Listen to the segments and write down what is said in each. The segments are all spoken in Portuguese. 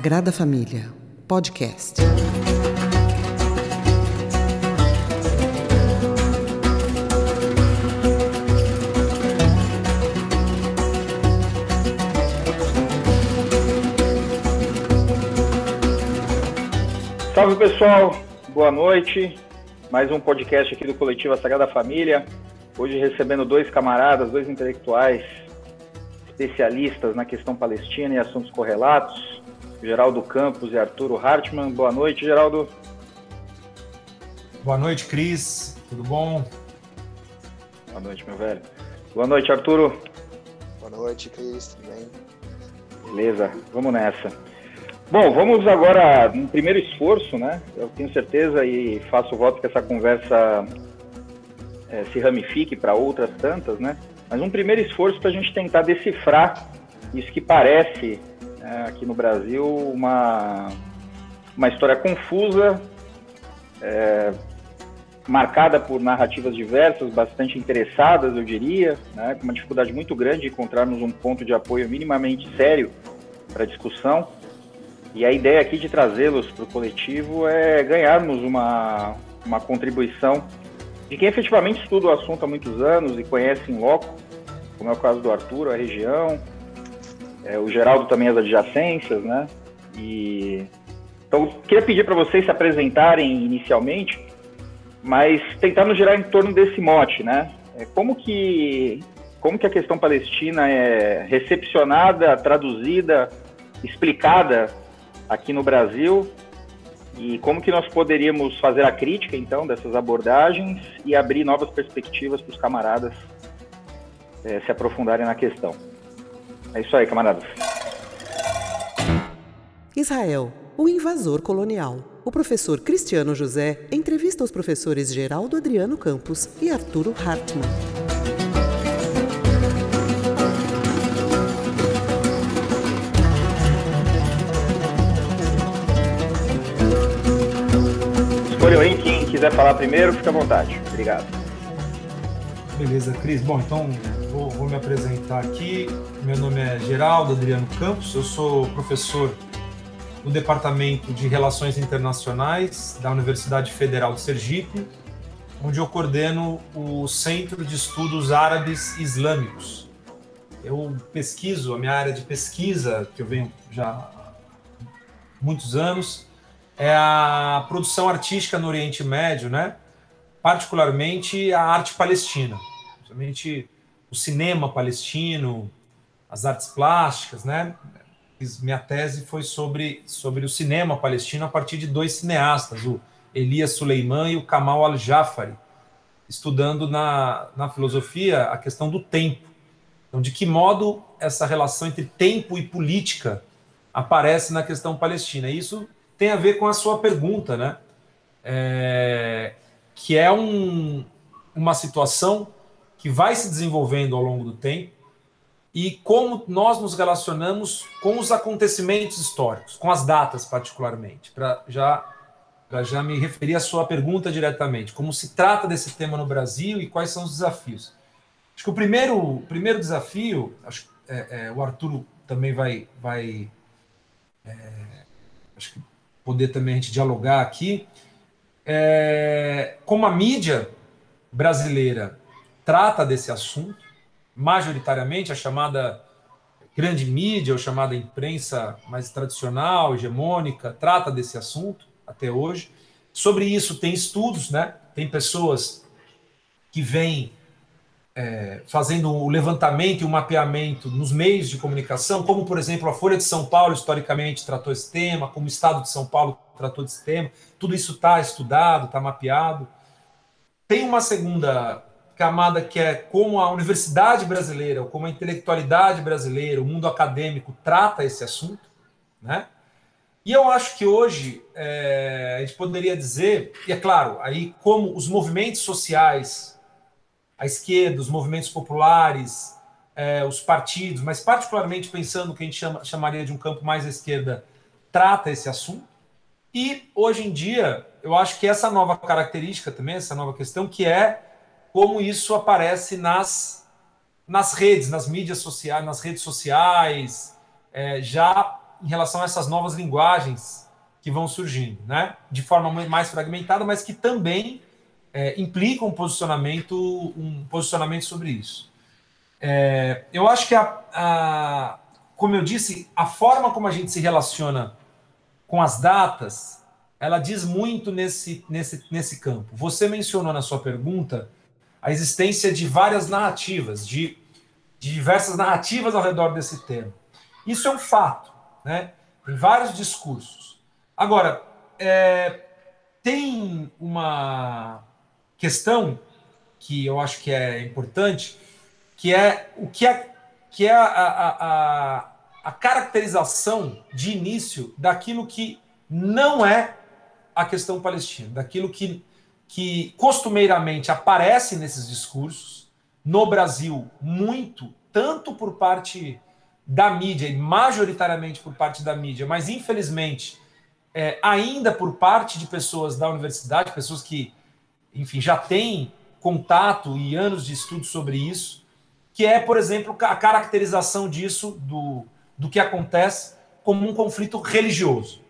Sagrada Família, podcast. Salve pessoal, boa noite. Mais um podcast aqui do Coletivo Sagrada Família. Hoje recebendo dois camaradas, dois intelectuais especialistas na questão palestina e assuntos correlatos, Geraldo Campos e Arturo Hartmann. Boa noite, Geraldo. Boa noite, Cris. Tudo bom? Boa noite, meu velho. Boa noite, Arturo. Boa noite, Cris. Tudo bem? Beleza, vamos nessa. Bom, vamos agora um primeiro esforço, né? Eu tenho certeza e faço voto que essa conversa é, se ramifique para outras tantas, né? Mas um primeiro esforço para a gente tentar decifrar isso que parece é, aqui no Brasil uma, uma história confusa, é, marcada por narrativas diversas, bastante interessadas, eu diria, né, com uma dificuldade muito grande de encontrarmos um ponto de apoio minimamente sério para a discussão. E a ideia aqui de trazê-los para o coletivo é ganharmos uma, uma contribuição de quem efetivamente estuda o assunto há muitos anos e conhece em loco, como é o caso do Arthur, a região, é, o Geraldo também as adjacências, né? E então queria pedir para vocês se apresentarem inicialmente, mas tentar nos gerar em torno desse mote, né? É, como que como que a questão palestina é recepcionada, traduzida, explicada aqui no Brasil e como que nós poderíamos fazer a crítica, então, dessas abordagens e abrir novas perspectivas para os camaradas é, se aprofundarem na questão. É isso aí, camaradas. Israel, o invasor colonial. O professor Cristiano José entrevista os professores Geraldo Adriano Campos e Arturo Hartmann. Escolham aí quem quiser falar primeiro, fica à vontade. Obrigado. Beleza, Cris. Bom, então vou, vou, me apresentar aqui. Meu nome é Geraldo Adriano Campos, eu sou professor no Departamento de Relações Internacionais da Universidade Federal de Sergipe, onde eu coordeno o Centro de Estudos Árabes Islâmicos. Eu pesquiso, a minha área de pesquisa, que eu venho já há muitos anos, é a produção artística no Oriente Médio, né? particularmente a arte palestina, principalmente o cinema palestino, as artes plásticas, né? Minha tese foi sobre, sobre o cinema palestino a partir de dois cineastas, o Elias Suleiman e o Kamal Al-Jafari, estudando na, na filosofia a questão do tempo. Então, de que modo essa relação entre tempo e política aparece na questão palestina? Isso tem a ver com a sua pergunta, né? É, que é um, uma situação que vai se desenvolvendo ao longo do tempo e como nós nos relacionamos com os acontecimentos históricos, com as datas particularmente, para já para já me referir à sua pergunta diretamente, como se trata desse tema no Brasil e quais são os desafios. Acho que o primeiro, o primeiro desafio, acho, é, é, o Arturo também vai, vai é, acho que poder também a gente dialogar aqui, é, como a mídia brasileira trata desse assunto, majoritariamente a chamada grande mídia, ou chamada imprensa mais tradicional, hegemônica, trata desse assunto até hoje. Sobre isso tem estudos, né? Tem pessoas que vêm é, fazendo o levantamento e o mapeamento nos meios de comunicação, como, por exemplo, a Folha de São Paulo historicamente tratou esse tema, como o Estado de São Paulo tratou desse tema. Tudo isso está estudado, está mapeado. Tem uma segunda camada que é como a universidade brasileira, como a intelectualidade brasileira, o mundo acadêmico trata esse assunto, né? E eu acho que hoje é, a gente poderia dizer, e é claro, aí como os movimentos sociais a esquerda, os movimentos populares, é, os partidos, mas particularmente pensando que a gente chama, chamaria de um campo mais à esquerda, trata esse assunto. E hoje em dia, eu acho que essa nova característica também, essa nova questão, que é como isso aparece nas, nas redes, nas mídias sociais, nas redes sociais, é, já em relação a essas novas linguagens que vão surgindo, né? De forma mais fragmentada, mas que também é, implicam um posicionamento, um posicionamento sobre isso. É, eu acho que a, a, como eu disse, a forma como a gente se relaciona com as datas, ela diz muito nesse, nesse, nesse campo. Você mencionou na sua pergunta a existência de várias narrativas, de, de diversas narrativas ao redor desse tema. Isso é um fato, né? Tem vários discursos. Agora, é, tem uma questão que eu acho que é importante, que é o que é, que é a, a, a, a caracterização de início daquilo que não é a questão palestina, daquilo que, que costumeiramente aparece nesses discursos, no Brasil, muito, tanto por parte da mídia, e majoritariamente por parte da mídia, mas infelizmente é, ainda por parte de pessoas da universidade, pessoas que, enfim, já têm contato e anos de estudo sobre isso, que é, por exemplo, a caracterização disso, do, do que acontece, como um conflito religioso.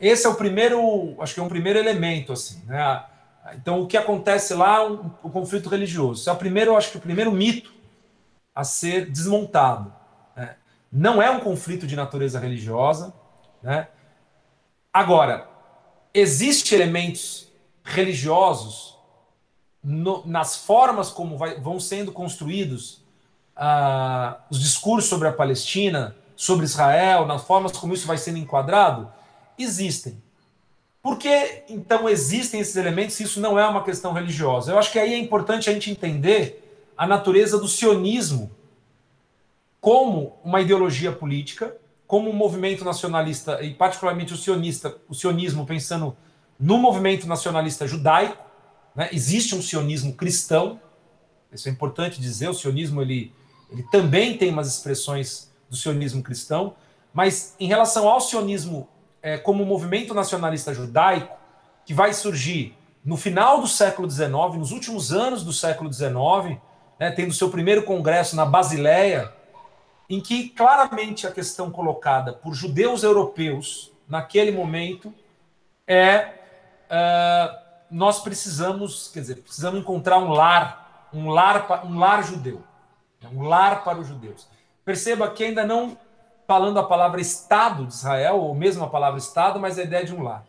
Esse é o primeiro, acho que é um primeiro elemento, assim, né? Então, o que acontece lá, um, um conflito religioso. Esse é o primeiro, acho que o primeiro mito a ser desmontado. Né? Não é um conflito de natureza religiosa. Né? Agora, existem elementos religiosos no, nas formas como vai, vão sendo construídos uh, os discursos sobre a Palestina, sobre Israel, nas formas como isso vai sendo enquadrado? Existem. Por que então existem esses elementos se isso não é uma questão religiosa? Eu acho que aí é importante a gente entender a natureza do sionismo como uma ideologia política, como um movimento nacionalista, e particularmente o sionista, o sionismo pensando no movimento nacionalista judaico, né? existe um sionismo cristão, isso é importante dizer, o sionismo ele, ele também tem umas expressões do sionismo cristão, mas em relação ao sionismo é, como movimento nacionalista judaico, que vai surgir no final do século XIX, nos últimos anos do século XIX, né, tendo seu primeiro congresso na Basileia, em que claramente a questão colocada por judeus europeus naquele momento é uh, nós precisamos, quer dizer, precisamos encontrar um lar, um lar, um lar judeu, né, um lar para os judeus. Perceba que ainda não falando a palavra Estado de Israel, ou mesmo a palavra Estado, mas a ideia de um lar.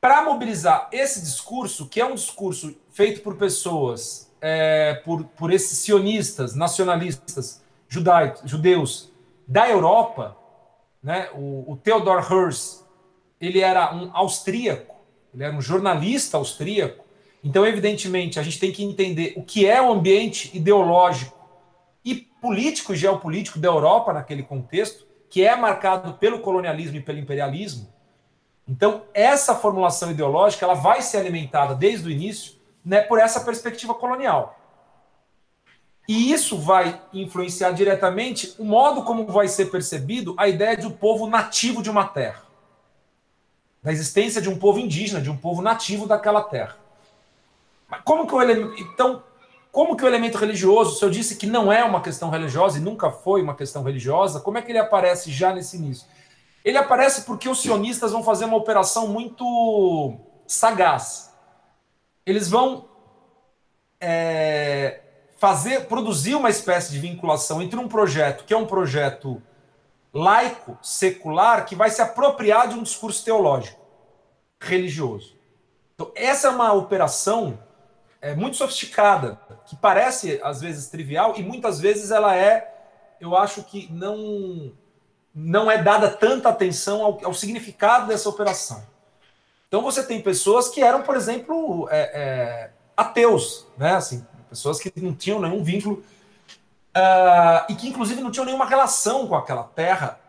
Para mobilizar esse discurso, que é um discurso feito por pessoas é, por, por esses sionistas, nacionalistas, judaicos, judeus da Europa, né? o, o Theodor Herz, ele era um austríaco, ele era um jornalista austríaco, então, evidentemente, a gente tem que entender o que é o ambiente ideológico político e geopolítico da Europa naquele contexto, que é marcado pelo colonialismo e pelo imperialismo. Então, essa formulação ideológica ela vai ser alimentada desde o início né, por essa perspectiva colonial. E isso vai influenciar diretamente o modo como vai ser percebido a ideia de um povo nativo de uma terra. Da existência de um povo indígena, de um povo nativo daquela terra. Mas como que o elemento. Então, como que o elemento religioso, se eu disse que não é uma questão religiosa e nunca foi uma questão religiosa, como é que ele aparece já nesse início? Ele aparece porque os sionistas vão fazer uma operação muito sagaz eles vão é, fazer, produzir uma espécie de vinculação entre um projeto que é um projeto laico, secular, que vai se apropriar de um discurso teológico, religioso. Então, essa é uma operação é, muito sofisticada, que parece às vezes trivial e muitas vezes ela é, eu acho que não não é dada tanta atenção ao, ao significado dessa operação. Então você tem pessoas que eram, por exemplo, é, é, ateus, né? Assim, pessoas que não tinham nenhum vínculo uh, e que inclusive não tinham nenhuma relação com aquela terra,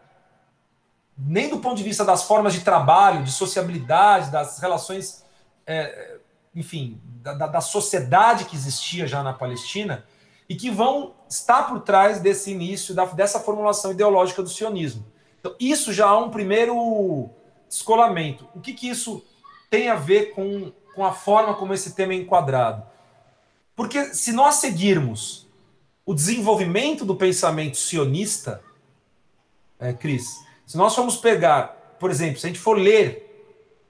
nem do ponto de vista das formas de trabalho, de sociabilidade, das relações, é, enfim, da, da, sociedade que existia já na Palestina e que vão estar por trás desse início, da, dessa formulação ideológica do sionismo. Então, isso já é um primeiro descolamento. O que, que isso tem a ver com, com a forma como esse tema é enquadrado. Porque se nós seguirmos o desenvolvimento do pensamento sionista, é, Cris, se nós formos pegar, por exemplo, se a gente for ler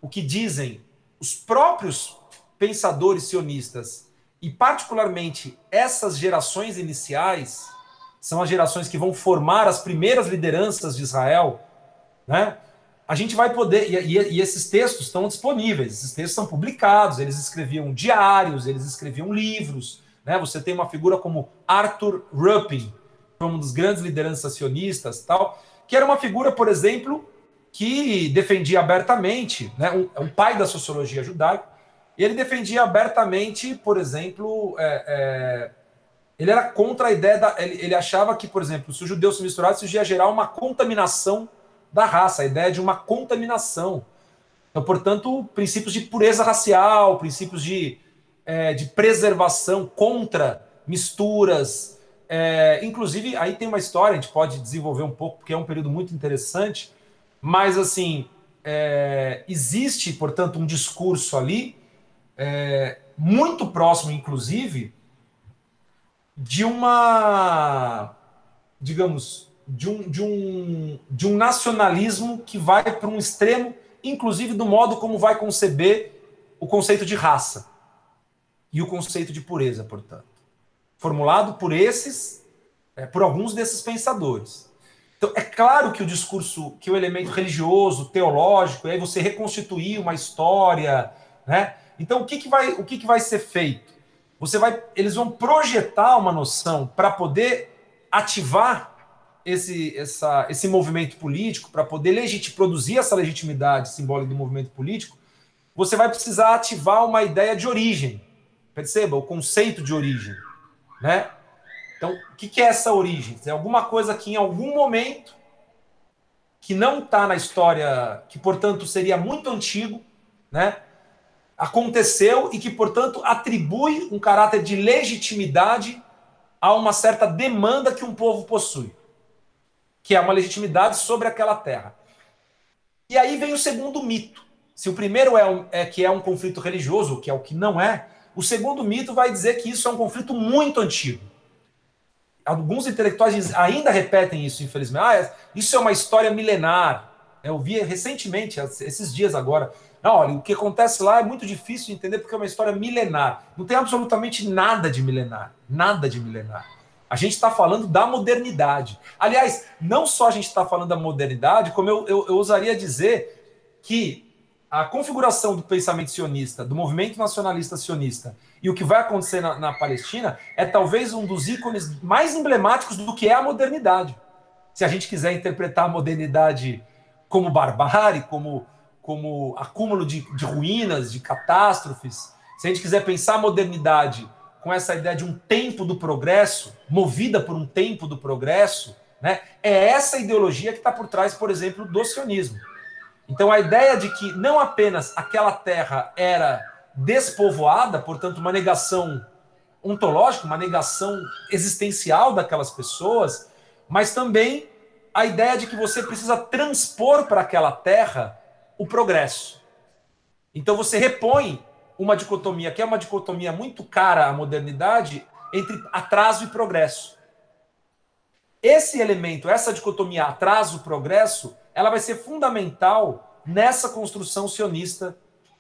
o que dizem os próprios pensadores sionistas e particularmente essas gerações iniciais são as gerações que vão formar as primeiras lideranças de Israel, né? A gente vai poder e, e, e esses textos estão disponíveis, esses textos são publicados, eles escreviam diários, eles escreviam livros, né? Você tem uma figura como Arthur Ruppin, um dos grandes lideranças sionistas, tal, que era uma figura, por exemplo, que defendia abertamente, né, um, um pai da sociologia judaica, e ele defendia abertamente, por exemplo, é, é, ele era contra a ideia da. Ele, ele, achava que, por exemplo, se os judeus se misturassem, isso ia gerar uma contaminação da raça, a ideia de uma contaminação. Então, portanto, princípios de pureza racial, princípios de, é, de preservação contra misturas. É, inclusive, aí tem uma história, a gente pode desenvolver um pouco, porque é um período muito interessante, mas assim, é, existe, portanto, um discurso ali é, muito próximo, inclusive, de uma, digamos, de um, de um, de um nacionalismo que vai para um extremo, inclusive do modo como vai conceber o conceito de raça e o conceito de pureza, portanto, formulado por esses, é, por alguns desses pensadores. Então, é claro que o discurso, que o elemento religioso, teológico, aí você reconstituir uma história, né? Então, o que, que, vai, o que, que vai ser feito? Você vai, eles vão projetar uma noção para poder ativar esse, essa, esse movimento político, para poder legit, produzir essa legitimidade simbólica do movimento político, você vai precisar ativar uma ideia de origem. Perceba o conceito de origem, né? Então, o que, que é essa origem? É alguma coisa que em algum momento que não está na história, que portanto seria muito antigo, né? Aconteceu e que, portanto, atribui um caráter de legitimidade a uma certa demanda que um povo possui, que é uma legitimidade sobre aquela terra. E aí vem o segundo mito. Se o primeiro é, um, é que é um conflito religioso, que é o que não é, o segundo mito vai dizer que isso é um conflito muito antigo. Alguns intelectuais ainda repetem isso, infelizmente. Ah, isso é uma história milenar. Eu vi recentemente, esses dias agora, não, olha, o que acontece lá é muito difícil de entender porque é uma história milenar. Não tem absolutamente nada de milenar. Nada de milenar. A gente está falando da modernidade. Aliás, não só a gente está falando da modernidade, como eu, eu, eu ousaria dizer que a configuração do pensamento sionista, do movimento nacionalista sionista e o que vai acontecer na, na, Palestina é talvez um dos ícones mais emblemáticos do que é a modernidade. Se a gente quiser interpretar a modernidade como barbárie, como como acúmulo de, de ruínas, de catástrofes, se a gente quiser pensar a modernidade com essa ideia de um tempo do progresso, movida por um tempo do progresso, né, é essa ideologia que está por trás, por exemplo, do sionismo. Então, a ideia de que não apenas aquela terra era despovoada, portanto, uma negação ontológica, uma negação existencial daquelas pessoas, mas também a ideia de que você precisa transpor para aquela terra o progresso. Então você repõe uma dicotomia, que é uma dicotomia muito cara à modernidade, entre atraso e progresso. Esse elemento, essa dicotomia atraso-progresso, ela vai ser fundamental nessa construção sionista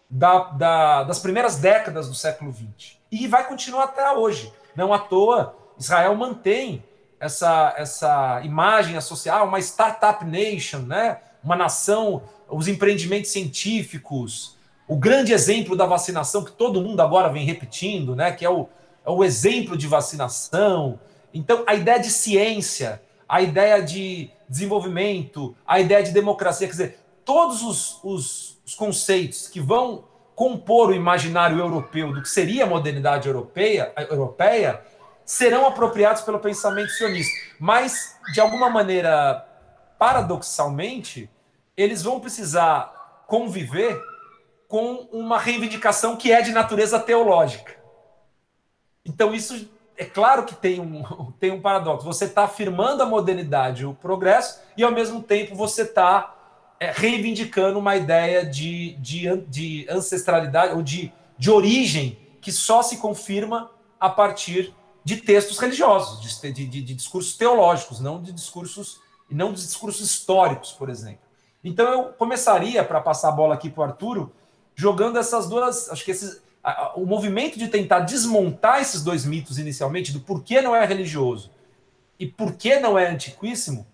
da, da, das primeiras décadas do século XX. E vai continuar até hoje. Não à toa, Israel mantém essa, essa imagem associada uma startup nation, né? uma nação os empreendimentos científicos, o grande exemplo da vacinação que todo mundo agora vem repetindo, né, que é o, é o exemplo de vacinação. Então, a ideia de ciência, a ideia de desenvolvimento, a ideia de democracia, quer dizer, todos os, os, os conceitos que vão compor o imaginário europeu do que seria a modernidade europeia, europeia serão apropriados pelo pensamento sionista. Mas, de alguma maneira, paradoxalmente, eles vão precisar conviver com uma reivindicação que é de natureza teológica. Então, isso é claro que tem um, tem um paradoxo. Você está afirmando a modernidade, o progresso, e ao mesmo tempo você está é, reivindicando uma ideia de, de, de ancestralidade ou de, de origem que só se confirma a partir de textos religiosos, de, de, de discursos teológicos, não de discursos não dos discursos históricos, por exemplo. Então eu começaria, para passar a bola aqui para o Arturo, jogando essas duas. Acho que esses, a, o movimento de tentar desmontar esses dois mitos inicialmente, do porquê não é religioso e por que não é antiquíssimo,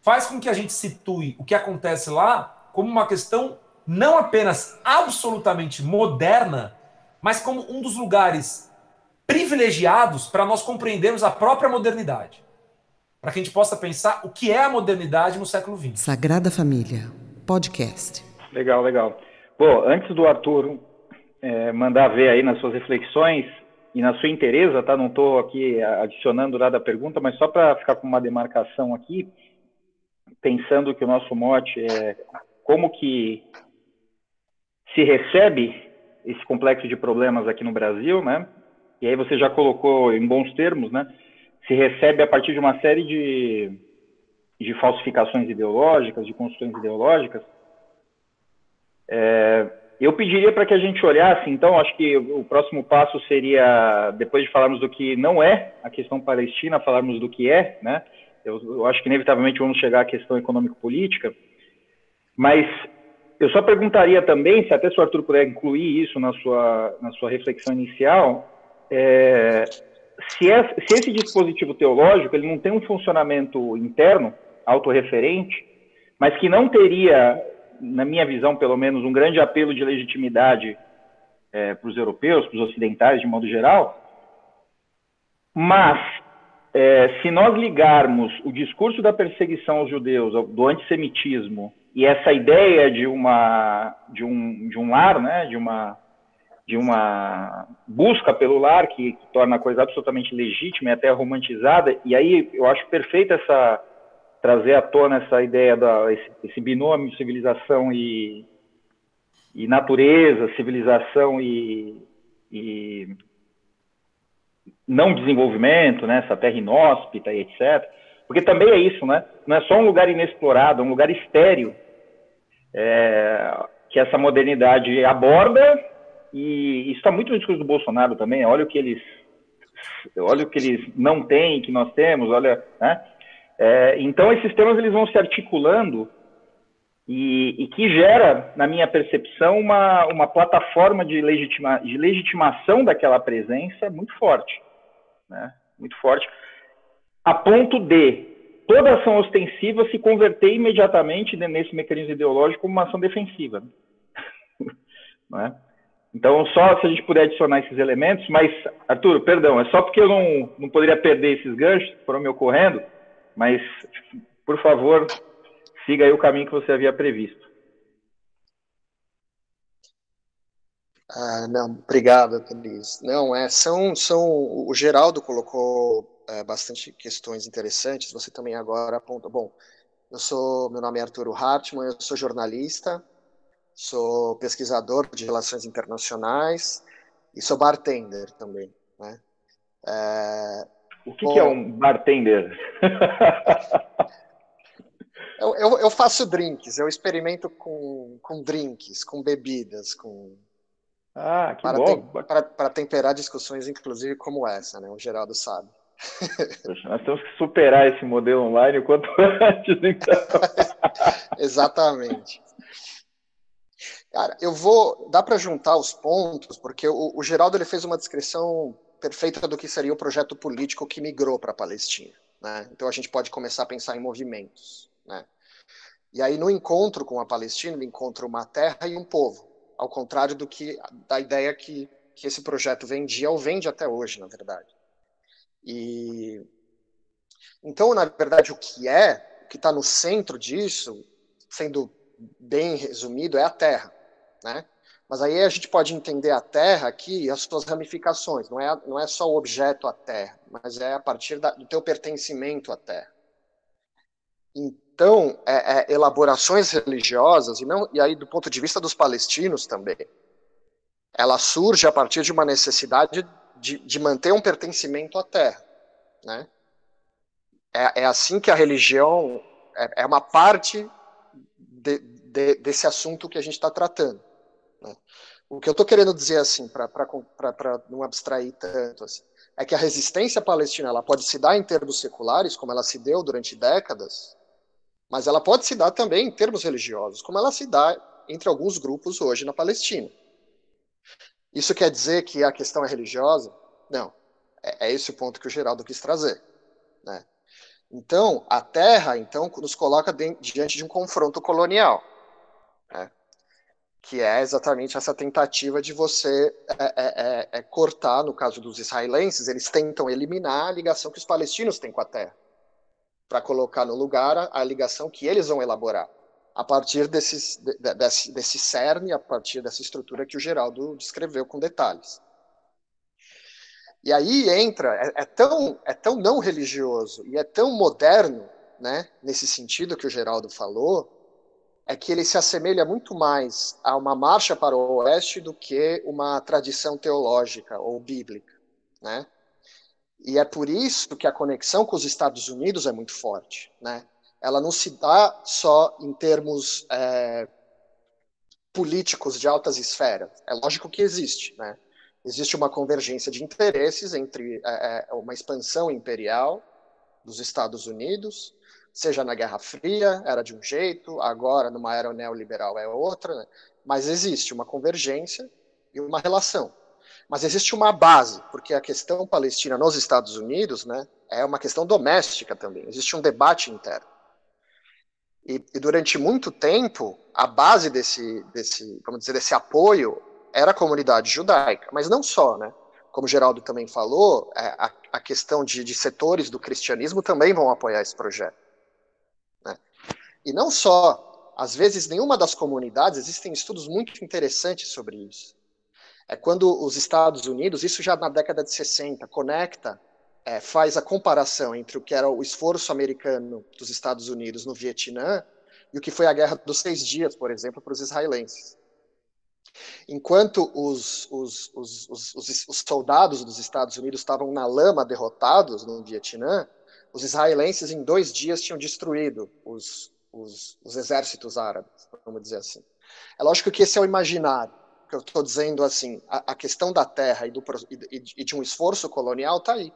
faz com que a gente situe o que acontece lá como uma questão não apenas absolutamente moderna, mas como um dos lugares privilegiados para nós compreendermos a própria modernidade. Para que a gente possa pensar o que é a modernidade no século XX. Sagrada Família, podcast. Legal, legal. Bom, antes do Arthur é, mandar ver aí nas suas reflexões e na sua interesa, tá? Não estou aqui adicionando nada à pergunta, mas só para ficar com uma demarcação aqui, pensando que o nosso mote é como que se recebe esse complexo de problemas aqui no Brasil, né? E aí você já colocou em bons termos, né? Se recebe a partir de uma série de, de falsificações ideológicas, de construções ideológicas. É, eu pediria para que a gente olhasse, então, acho que o próximo passo seria, depois de falarmos do que não é a questão palestina, falarmos do que é, né? Eu, eu acho que inevitavelmente vamos chegar à questão econômico-política, mas eu só perguntaria também, se até se o Arthur puder incluir isso na sua, na sua reflexão inicial, é, se, é, se esse dispositivo teológico ele não tem um funcionamento interno, autorreferente, mas que não teria na minha visão, pelo menos, um grande apelo de legitimidade é, para os europeus, para os ocidentais, de modo geral. Mas, é, se nós ligarmos o discurso da perseguição aos judeus, do antissemitismo, e essa ideia de, uma, de, um, de um lar, né, de, uma, de uma busca pelo lar, que, torna a coisa absolutamente legítima e até romantizada, e aí eu acho perfeita essa trazer à tona essa ideia da esse, esse binômio civilização e, e natureza, civilização e, e, não desenvolvimento, né, essa terra inóspita e etc. Porque também é isso, né? Não é só um lugar inexplorado, é um lugar estéreo é, que essa modernidade aborda e isso está muito no discurso do Bolsonaro também. Olha o que eles, olha o que eles não têm, que nós temos. Olha, né? É, então, esses temas eles vão se articulando e, e, que gera, na minha percepção, uma, uma plataforma de, legitima, de legitimação daquela presença muito forte. Né? Muito forte. A ponto de toda ação ostensiva se converter imediatamente nesse mecanismo ideológico como uma ação defensiva. né? Então, só se a gente puder adicionar esses elementos, mas, Arthur, perdão, é só porque eu não, não poderia perder esses ganchos que foram me ocorrendo, mas, por favor, siga aí o caminho que você havia previsto. Ah, não, obrigado, Cris. Não, é, são, são, o Geraldo colocou é, bastante questões interessantes, você também agora aponta, bom, eu sou, meu nome é Arturo Hartmann, eu sou jornalista, sou pesquisador de relações internacionais e sou bartender também, né? É, o que, que é um bartender? eu, eu, eu, faço drinks, eu experimento com, com drinks, com bebidas, com. Ah, que para bom. Tem, para, para temperar discussões, inclusive, como essa, né? O Geraldo sabe. Nós temos que superar esse modelo online o quanto antes, então. Exatamente. Cara, eu vou. Dá para juntar os pontos, porque o, o Geraldo ele fez uma descrição perfeita do que seria o projeto político que migrou para a Palestina. Né? Então a gente pode começar a pensar em movimentos. Né? E aí no encontro com a Palestina, ele encontra uma terra e um povo, ao contrário do que da ideia que, que esse projeto vendia ou vende até hoje, na verdade. E então, na verdade, o que é, o que está no centro disso, sendo bem resumido, é a terra, né? Mas aí a gente pode entender a Terra aqui e as suas ramificações. Não é, não é só o objeto a Terra, mas é a partir da, do teu pertencimento à Terra. Então, é, é, elaborações religiosas, e, não, e aí do ponto de vista dos palestinos também, ela surge a partir de uma necessidade de, de manter um pertencimento à Terra. Né? É, é assim que a religião é, é uma parte de, de, desse assunto que a gente está tratando. Né? O que eu estou querendo dizer, assim, para não abstrair tanto, assim, é que a resistência palestina ela pode se dar em termos seculares, como ela se deu durante décadas, Mas ela pode se dar também em termos religiosos, como ela se dá entre alguns grupos hoje na Palestina. Isso quer dizer que a questão é religiosa? Não. É, é esse o ponto que o Geraldo quis trazer. Né? Então, a terra então nos coloca diante de um confronto colonial? Que é exatamente essa tentativa de você é, é, é, é, cortar, no caso dos israelenses, eles tentam eliminar a ligação que os palestinos têm com a terra, para colocar no lugar a, ligação que eles vão elaborar, a partir desses, de, desse, desse cerne, a partir dessa estrutura que o Geraldo descreveu com detalhes. E aí entra, é, é, tão, é tão não religioso e é tão moderno, né, nesse sentido que o Geraldo falou, é que ele se assemelha muito mais a uma marcha para o oeste do que uma tradição teológica ou bíblica, né? E é por isso que a conexão com os Estados Unidos é muito forte, né? Ela não se dá só em termos é, políticos de altas esferas. É lógico que existe, né? existe uma convergência de interesses entre é, é, uma expansão imperial dos Estados Unidos, seja na Guerra Fria era de um jeito, agora numa era neoliberal é outra, né? mas existe uma convergência e uma relação. Mas existe uma base, porque a questão palestina nos Estados Unidos né, é uma questão doméstica também, existe um debate interno. E, e durante muito tempo, a base desse, desse, vamos dizer, desse apoio era a comunidade judaica, mas não só, né? Como Geraldo também falou, é, a, a questão de, de, setores do cristianismo também vão apoiar esse projeto. E não só, às vezes nenhuma das comunidades, existem estudos muito interessantes sobre isso. É quando os Estados Unidos, isso já na década de 60, conecta, é, faz a comparação entre o que era o esforço americano dos Estados Unidos no Vietnã e o que foi a Guerra dos Seis Dias, por exemplo, para os israelenses. Enquanto os, os, os, os, soldados dos Estados Unidos estavam na lama derrotados no Vietnã, os israelenses em dois dias tinham destruído os, exércitos árabes, vamos dizer assim. É lógico que esse é o imaginário, que eu estou dizendo assim, a, a, questão da terra e, do, e, e de um esforço colonial está aí.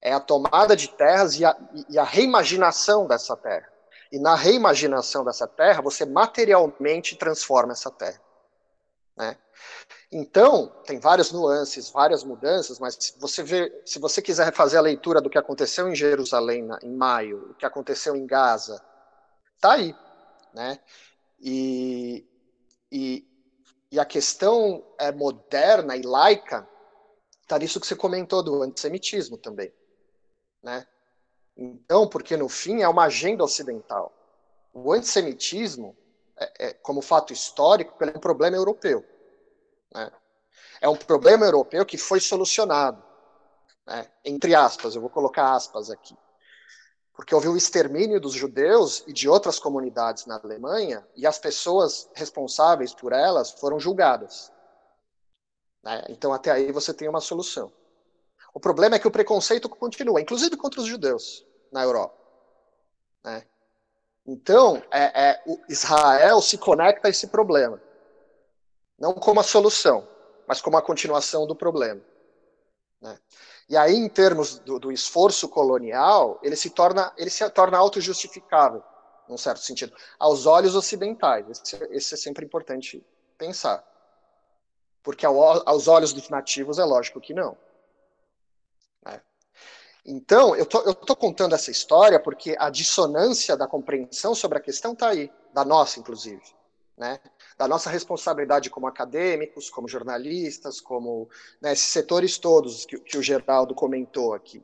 É a tomada de terras e a, e a reimaginação dessa terra. E na reimaginação dessa terra, você materialmente transforma essa terra. Né? Então, tem várias nuances, várias mudanças, mas se você, vê, se você quiser fazer a leitura do que aconteceu em Jerusalém em maio, o que aconteceu em Gaza, tá aí. Né? E, e, e a questão é moderna e laica está nisso que você comentou do antissemitismo também. Né? Então, porque no fim é uma agenda ocidental. O antissemitismo é, é, como fato histórico, é um problema europeu. Né? É um problema europeu que foi solucionado, né? entre aspas, eu vou colocar aspas aqui. Porque houve o extermínio dos judeus e de outras comunidades na Alemanha, e as pessoas responsáveis por elas foram julgadas. Né? Então, até aí você tem uma solução. O problema é que o preconceito continua, inclusive contra os judeus na Europa. Né? Então, é, é, Israel se conecta a esse problema. Não como a solução, mas como a continuação do problema. Né? E aí, em termos do, do, esforço colonial, ele se torna, ele se torna autojustificável, num certo sentido, aos olhos ocidentais. Esse, esse é sempre importante pensar. Porque ao, aos olhos dos nativos é lógico que não. Então, eu tô, eu tô contando essa história porque a dissonância da compreensão sobre a questão está aí, da nossa, inclusive, né? Da nossa responsabilidade como acadêmicos, como jornalistas, como né, esses setores todos que, que o Geraldo comentou aqui.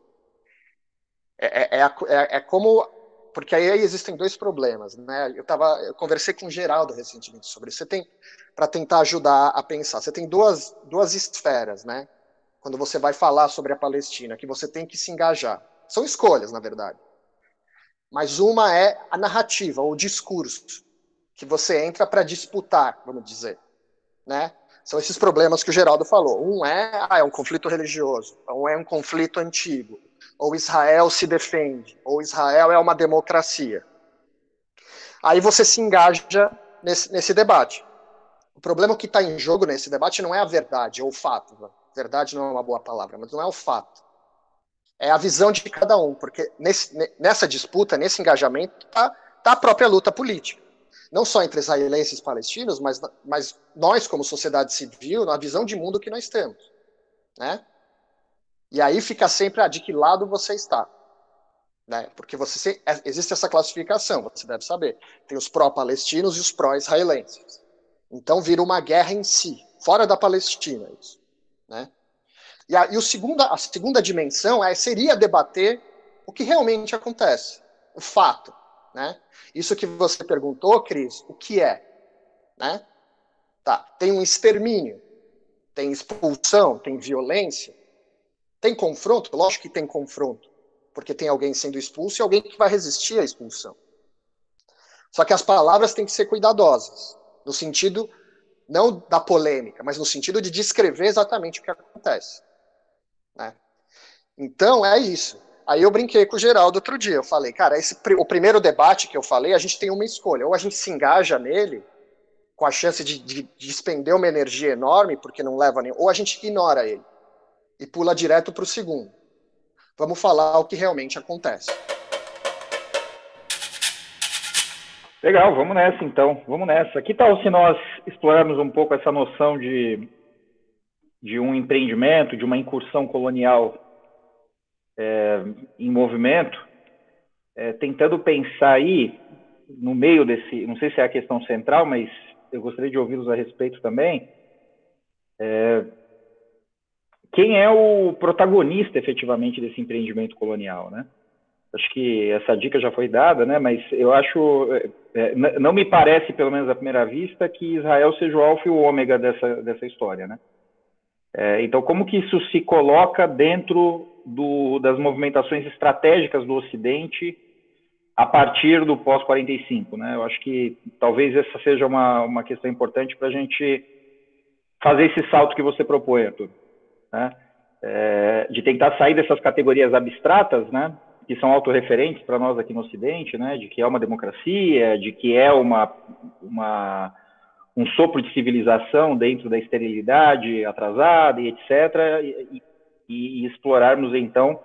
É, é, é, é, é como porque aí existem dois problemas, né? Eu tava, eu conversei com o Geraldo recentemente sobre isso. Você tem para tentar ajudar a pensar. Você tem duas duas esferas, né? quando você vai falar sobre a Palestina, que você tem que se engajar. São escolhas, na verdade. Mas uma é a narrativa, o discurso, que você entra para disputar, vamos dizer. Né? São esses problemas que o Geraldo falou. Um é, ah, é um conflito religioso, um é um conflito antigo, ou Israel se defende, ou Israel é uma democracia. Aí você se engaja nesse, nesse debate. O problema que está em jogo nesse debate não é a verdade ou o fato. Né? verdade não é uma boa palavra, mas não é o fato. É a visão de cada um, porque nesse, nessa disputa, nesse engajamento, está da própria luta política. Não só entre israelenses e palestinos, mas, mas nós, como sociedade civil, na visão de mundo que nós temos. Né? E aí fica sempre, ah, de que lado você está? Né? Porque você é, existe essa classificação, você deve saber. Tem os pró-palestinos e os pró-israelenses. Então vira uma guerra em si, fora da Palestina. Isso, né? E, a, e o segunda, a segunda dimensão é, seria debater o que realmente acontece, o fato. Né? Isso que você perguntou, Cris, o que é? Né? Tá, tem um extermínio, tem expulsão, tem violência, tem confronto? Lógico que tem confronto, porque tem alguém sendo expulso e alguém que vai resistir à expulsão. Só que as palavras têm que ser cuidadosas, no sentido não da polêmica, mas no sentido de descrever exatamente o que acontece. Né? Então é isso. Aí eu brinquei com o Geraldo outro dia. Eu falei, cara, esse, o primeiro debate que eu falei, a gente tem uma escolha. Ou a gente se engaja nele, com a chance de, de, de despender uma energia enorme, porque não leva nem. Ou a gente ignora ele e pula direto para o segundo. Vamos falar o que realmente acontece. Legal, vamos nessa então. Vamos nessa. Que tal se nós explorarmos um pouco essa noção de, de um empreendimento, de uma incursão colonial é, em movimento, é, tentando pensar aí no meio desse, não sei se é a questão central, mas eu gostaria de ouvi-los a respeito também. É, quem é o protagonista efetivamente desse empreendimento colonial, né? Acho que essa dica já foi dada, né? Mas eu acho, é, não me parece, pelo menos à primeira vista, que Israel seja o alfa e o ômega dessa, dessa história, né? É, então, como que isso se coloca dentro do, das movimentações estratégicas do Ocidente a partir do pós-45, né? Eu acho que talvez essa seja uma, uma questão importante para a gente fazer esse salto que você propõe, Arthur né? É, de tentar sair dessas categorias abstratas, né? que são autorreferentes para nós aqui no Ocidente, né, de que é uma democracia, de que é uma, uma, um sopro de civilização dentro da esterilidade atrasada e etc., e, e, e explorarmos, então,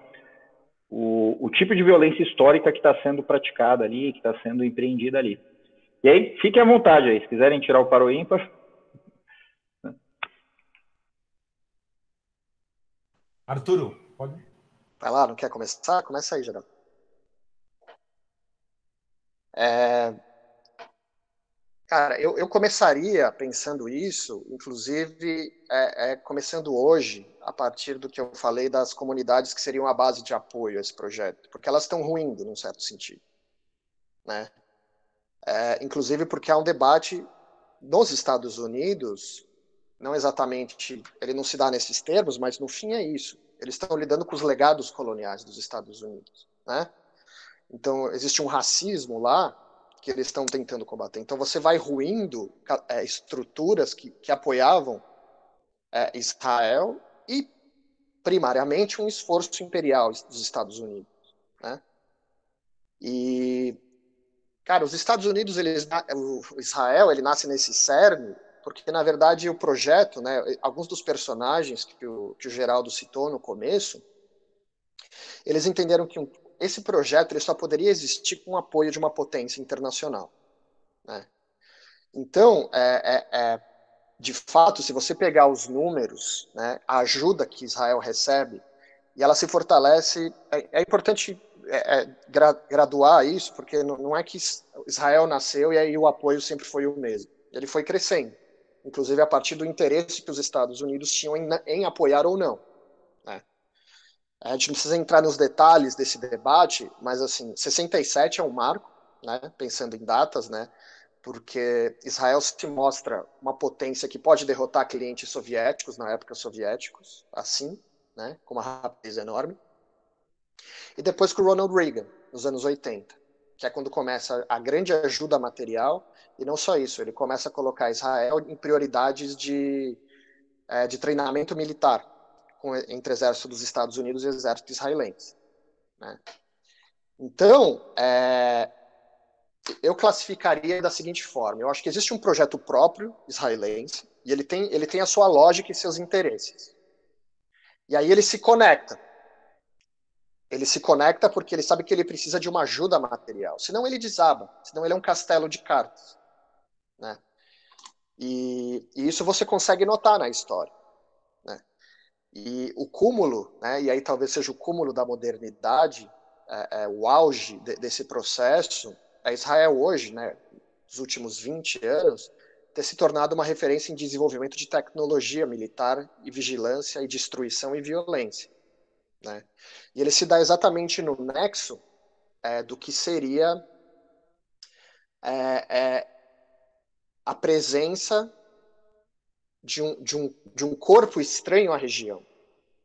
o, o, tipo de violência histórica que está sendo praticada ali, que está sendo empreendida ali. E aí, fiquem à vontade aí, se quiserem tirar o paro ímpar, Arturo, pode. Vai lá, não quer começar? Começa aí, Geraldo. É... Cara, eu, eu, começaria pensando isso, inclusive é, é, começando hoje, a partir do que eu falei das comunidades que seriam a base de apoio a esse projeto, porque elas estão ruindo, num certo sentido. Né? É, inclusive porque há um debate nos Estados Unidos não exatamente, ele não se dá nesses termos, mas no fim é isso. Eles estão lidando com os legados coloniais dos Estados Unidos, né? Então existe um racismo lá que eles estão tentando combater. Então você vai ruindo é, estruturas que, que apoiavam é, Israel e primariamente um esforço imperial dos Estados Unidos, né? E cara, os Estados Unidos, eles, o Israel, ele nasce nesse cerne porque na verdade o projeto, né, alguns dos personagens que o, que o Geraldo citou no começo, eles entenderam que um, esse projeto ele só poderia existir com o apoio de uma potência internacional. Né? Então, é, é, é, de fato, se você pegar os números, né, a ajuda que Israel recebe, e ela se fortalece, é, é importante é, é, gra, graduar isso, porque não, não é que Israel nasceu e aí o apoio sempre foi o mesmo. Ele foi crescendo inclusive a partir do interesse que os Estados Unidos tinham em, em apoiar ou não. Né? A gente não precisa entrar nos detalhes desse debate, mas assim, 67 é um marco, né, pensando em datas, né, porque Israel se mostra uma potência que pode derrotar clientes soviéticos na época soviéticos, assim, né, com uma rapidez enorme. E depois com Ronald Reagan, nos anos 80, que é quando começa a grande ajuda material e não só isso, ele começa a colocar Israel em prioridades de, é, de treinamento militar com, entre exército dos Estados Unidos e exército israelense. Né? Então, é, eu classificaria da seguinte forma: eu acho que existe um projeto próprio israelense e ele tem, ele tem a sua lógica e seus interesses. E aí ele se conecta Ele se conecta porque ele sabe que ele precisa de uma ajuda material. Senão ele desaba. Senão ele é um castelo de cartas. Né? E, e isso você consegue notar na história. Né? E o cúmulo, né, e aí talvez seja o cúmulo da modernidade, é, é, o auge de, desse processo, é Israel hoje, né, nos últimos 20 anos, ter se tornado uma referência em desenvolvimento de tecnologia militar e vigilância e destruição e violência. Né? E ele se dá exatamente no nexo é, do que seria é, é, a presença de um, de, um, de um corpo estranho à região,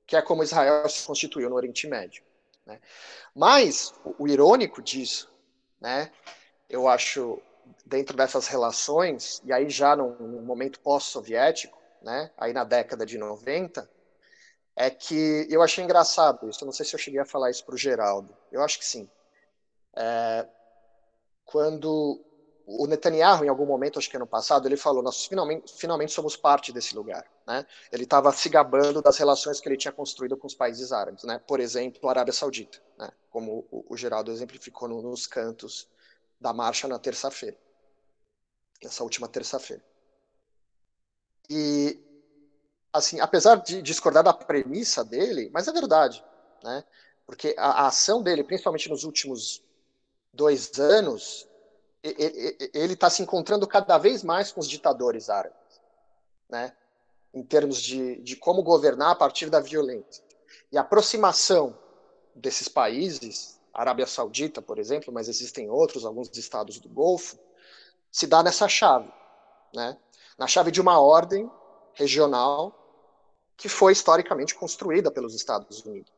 que é como Israel se constituiu no Oriente Médio. Né? Mas o, o irônico disso, né, eu acho, dentro dessas relações, e aí já no momento pós-soviético, né, aí na década de 90, é que eu achei engraçado isso. Eu não sei se eu cheguei a falar isso para o Geraldo. Eu acho que sim. É, quando o Netanyahu, em algum momento, acho que ano passado, ele falou: Nós finalmente, finalmente somos parte desse lugar. Né? Ele estava se gabando das relações que ele tinha construído com os países árabes, né? por exemplo, a Arábia Saudita, né? como o, o Geraldo exemplificou no, nos cantos da marcha na terça-feira, nessa última terça-feira. E assim, apesar de discordar da premissa dele, mas é verdade, né? Porque a, a ação dele, principalmente nos últimos dois anos, ele está se encontrando cada vez mais com os ditadores árabes, né? Em termos de, de como governar a partir da violência. E a aproximação desses países, Arábia Saudita, por exemplo, mas existem outros, alguns estados do Golfo, se dá nessa chave, né? Na chave de uma ordem regional que foi historicamente construída pelos Estados Unidos.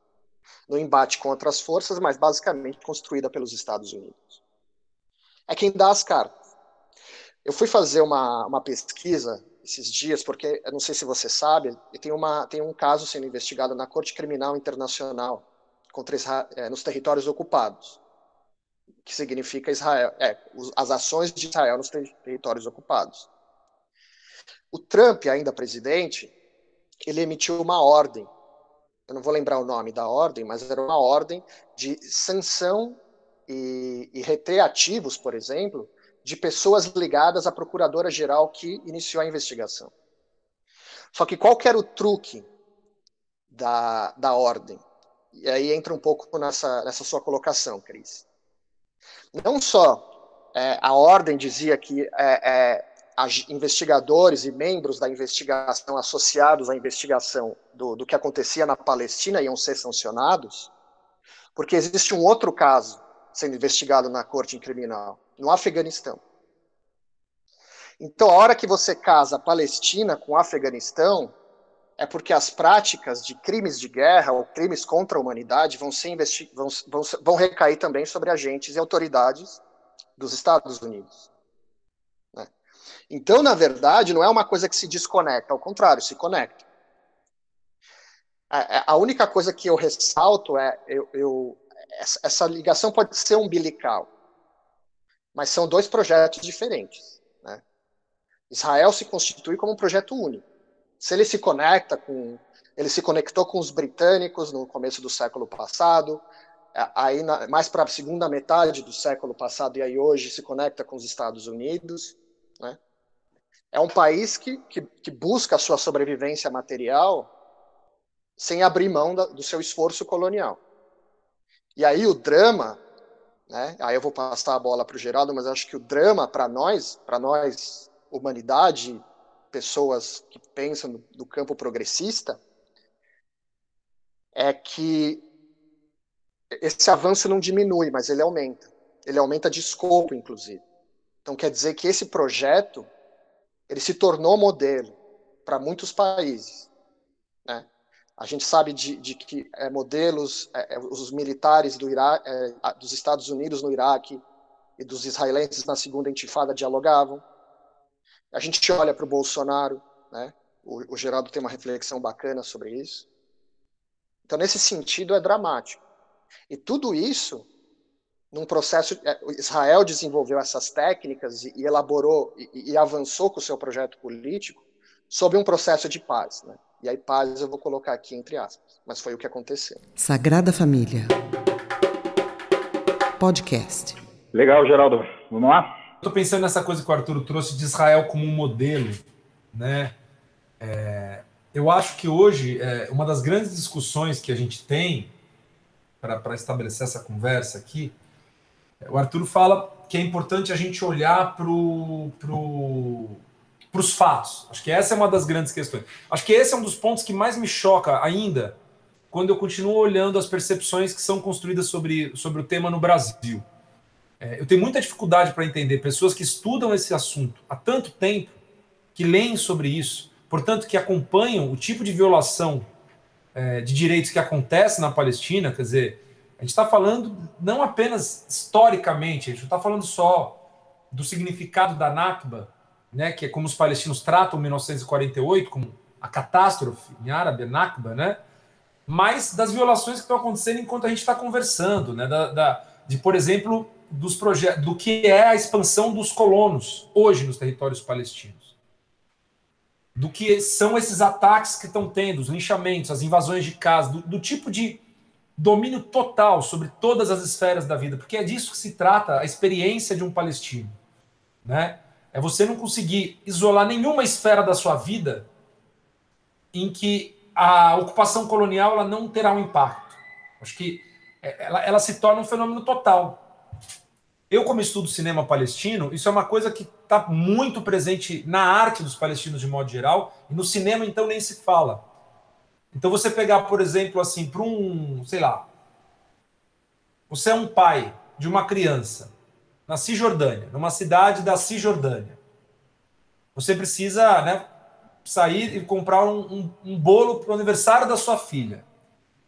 No embate contra as forças, mas basicamente construída pelos Estados Unidos. É quem dá as cartas. Eu fui fazer uma, uma pesquisa esses dias, porque eu não sei se você sabe, tem, uma, tem um caso sendo investigado na Corte Criminal Internacional contra Israel, é, nos territórios ocupados, que significa Israel, é, as ações de Israel nos territórios ocupados. O Trump, ainda presidente, ele emitiu uma ordem. Eu não vou lembrar o nome da ordem, mas era uma ordem de sanção e, e reter ativos, por exemplo, de pessoas ligadas à procuradora-geral que iniciou a investigação. Só que qual que era o truque da, da ordem? E aí entra um pouco nessa, nessa sua colocação, Cris. Não só é, a ordem dizia que é, é, investigadores e membros da investigação associados à investigação do, do que acontecia na Palestina iam ser sancionados, porque existe um outro caso sendo investigado na corte criminal, no Afeganistão. Então, a hora que você casa a Palestina com Afeganistão, é porque as práticas de crimes de guerra ou crimes contra a humanidade vão, ser vão, vão, vão recair também sobre agentes e autoridades dos Estados Unidos. Então, na verdade, não é uma coisa que se desconecta, ao contrário, se conecta. A, única coisa que eu ressalto é eu, eu, essa ligação pode ser umbilical, mas são dois projetos diferentes. Né? Israel se constitui como um projeto único. Se ele se conecta com, ele se conectou com os britânicos no começo do século passado, aí na, mais para a segunda metade do século passado e aí hoje se conecta com os Estados Unidos, né? é um país que, que, que busca a sua sobrevivência material sem abrir mão da, do seu esforço colonial. E aí o drama, né, aí eu vou passar a bola para o Geraldo, mas acho que o drama para nós, para nós, humanidade, pessoas que pensam no, campo progressista, é que esse avanço não diminui, mas ele aumenta. Ele aumenta de escopo, inclusive. Então quer dizer que esse projeto ele se tornou modelo para muitos países. Né? A gente sabe de, de que é, modelos, é, é os militares do é, dos Estados Unidos no Iraque e dos israelenses na segunda intifada dialogavam. A gente olha para o Bolsonaro, né? o, o Geraldo tem uma reflexão bacana sobre isso. Então, nesse sentido, é dramático. E tudo isso num processo. É, Israel desenvolveu essas técnicas e, e elaborou e, e, avançou com o seu projeto político sob um processo de paz. Né? E aí, paz eu vou colocar aqui entre aspas. Mas foi o que aconteceu. Sagrada Família. Podcast. Legal, Geraldo. Vamos lá? Estou pensando nessa coisa que o Arthur trouxe de Israel como um modelo, né? É, eu acho que hoje é, uma das grandes discussões que a gente tem para estabelecer essa conversa aqui, o Arthur fala que é importante a gente olhar para pro, os fatos. Acho que essa é uma das grandes questões. Acho que esse é um dos pontos que mais me choca ainda quando eu continuo olhando as percepções que são construídas sobre, sobre o tema no Brasil. É, eu tenho muita dificuldade para entender pessoas que estudam esse assunto há tanto tempo, que leem sobre isso, portanto, que acompanham o tipo de violação é, de direitos que acontece na Palestina. Quer dizer, a gente está falando não apenas historicamente, a gente não está falando só do significado da Nakba, né, que é como os palestinos tratam 1948 como a catástrofe em árabe, Nakba, né, mas das violações que estão acontecendo enquanto a gente está conversando, né, da, da, de, por exemplo, dos projetos, do que é a expansão dos colonos hoje nos territórios palestinos. Do que são esses ataques que estão tendo, os linchamentos, as invasões de casa, do, do tipo de domínio total sobre todas as esferas da vida, porque é disso que se trata a experiência de um palestino, né? É você não conseguir isolar nenhuma esfera da sua vida em que a ocupação colonial ela não terá um impacto. Acho que é, ela, ela se torna um fenômeno total. Eu, como estudo cinema palestino, isso é uma coisa que está muito presente na arte dos palestinos de modo geral, e no cinema, então, nem se fala. Então, você pegar, por exemplo, assim, para um, sei lá, você é um pai de uma criança na Cisjordânia, numa cidade da Cisjordânia. Você precisa né, sair e comprar um, um, um bolo para o aniversário da sua filha.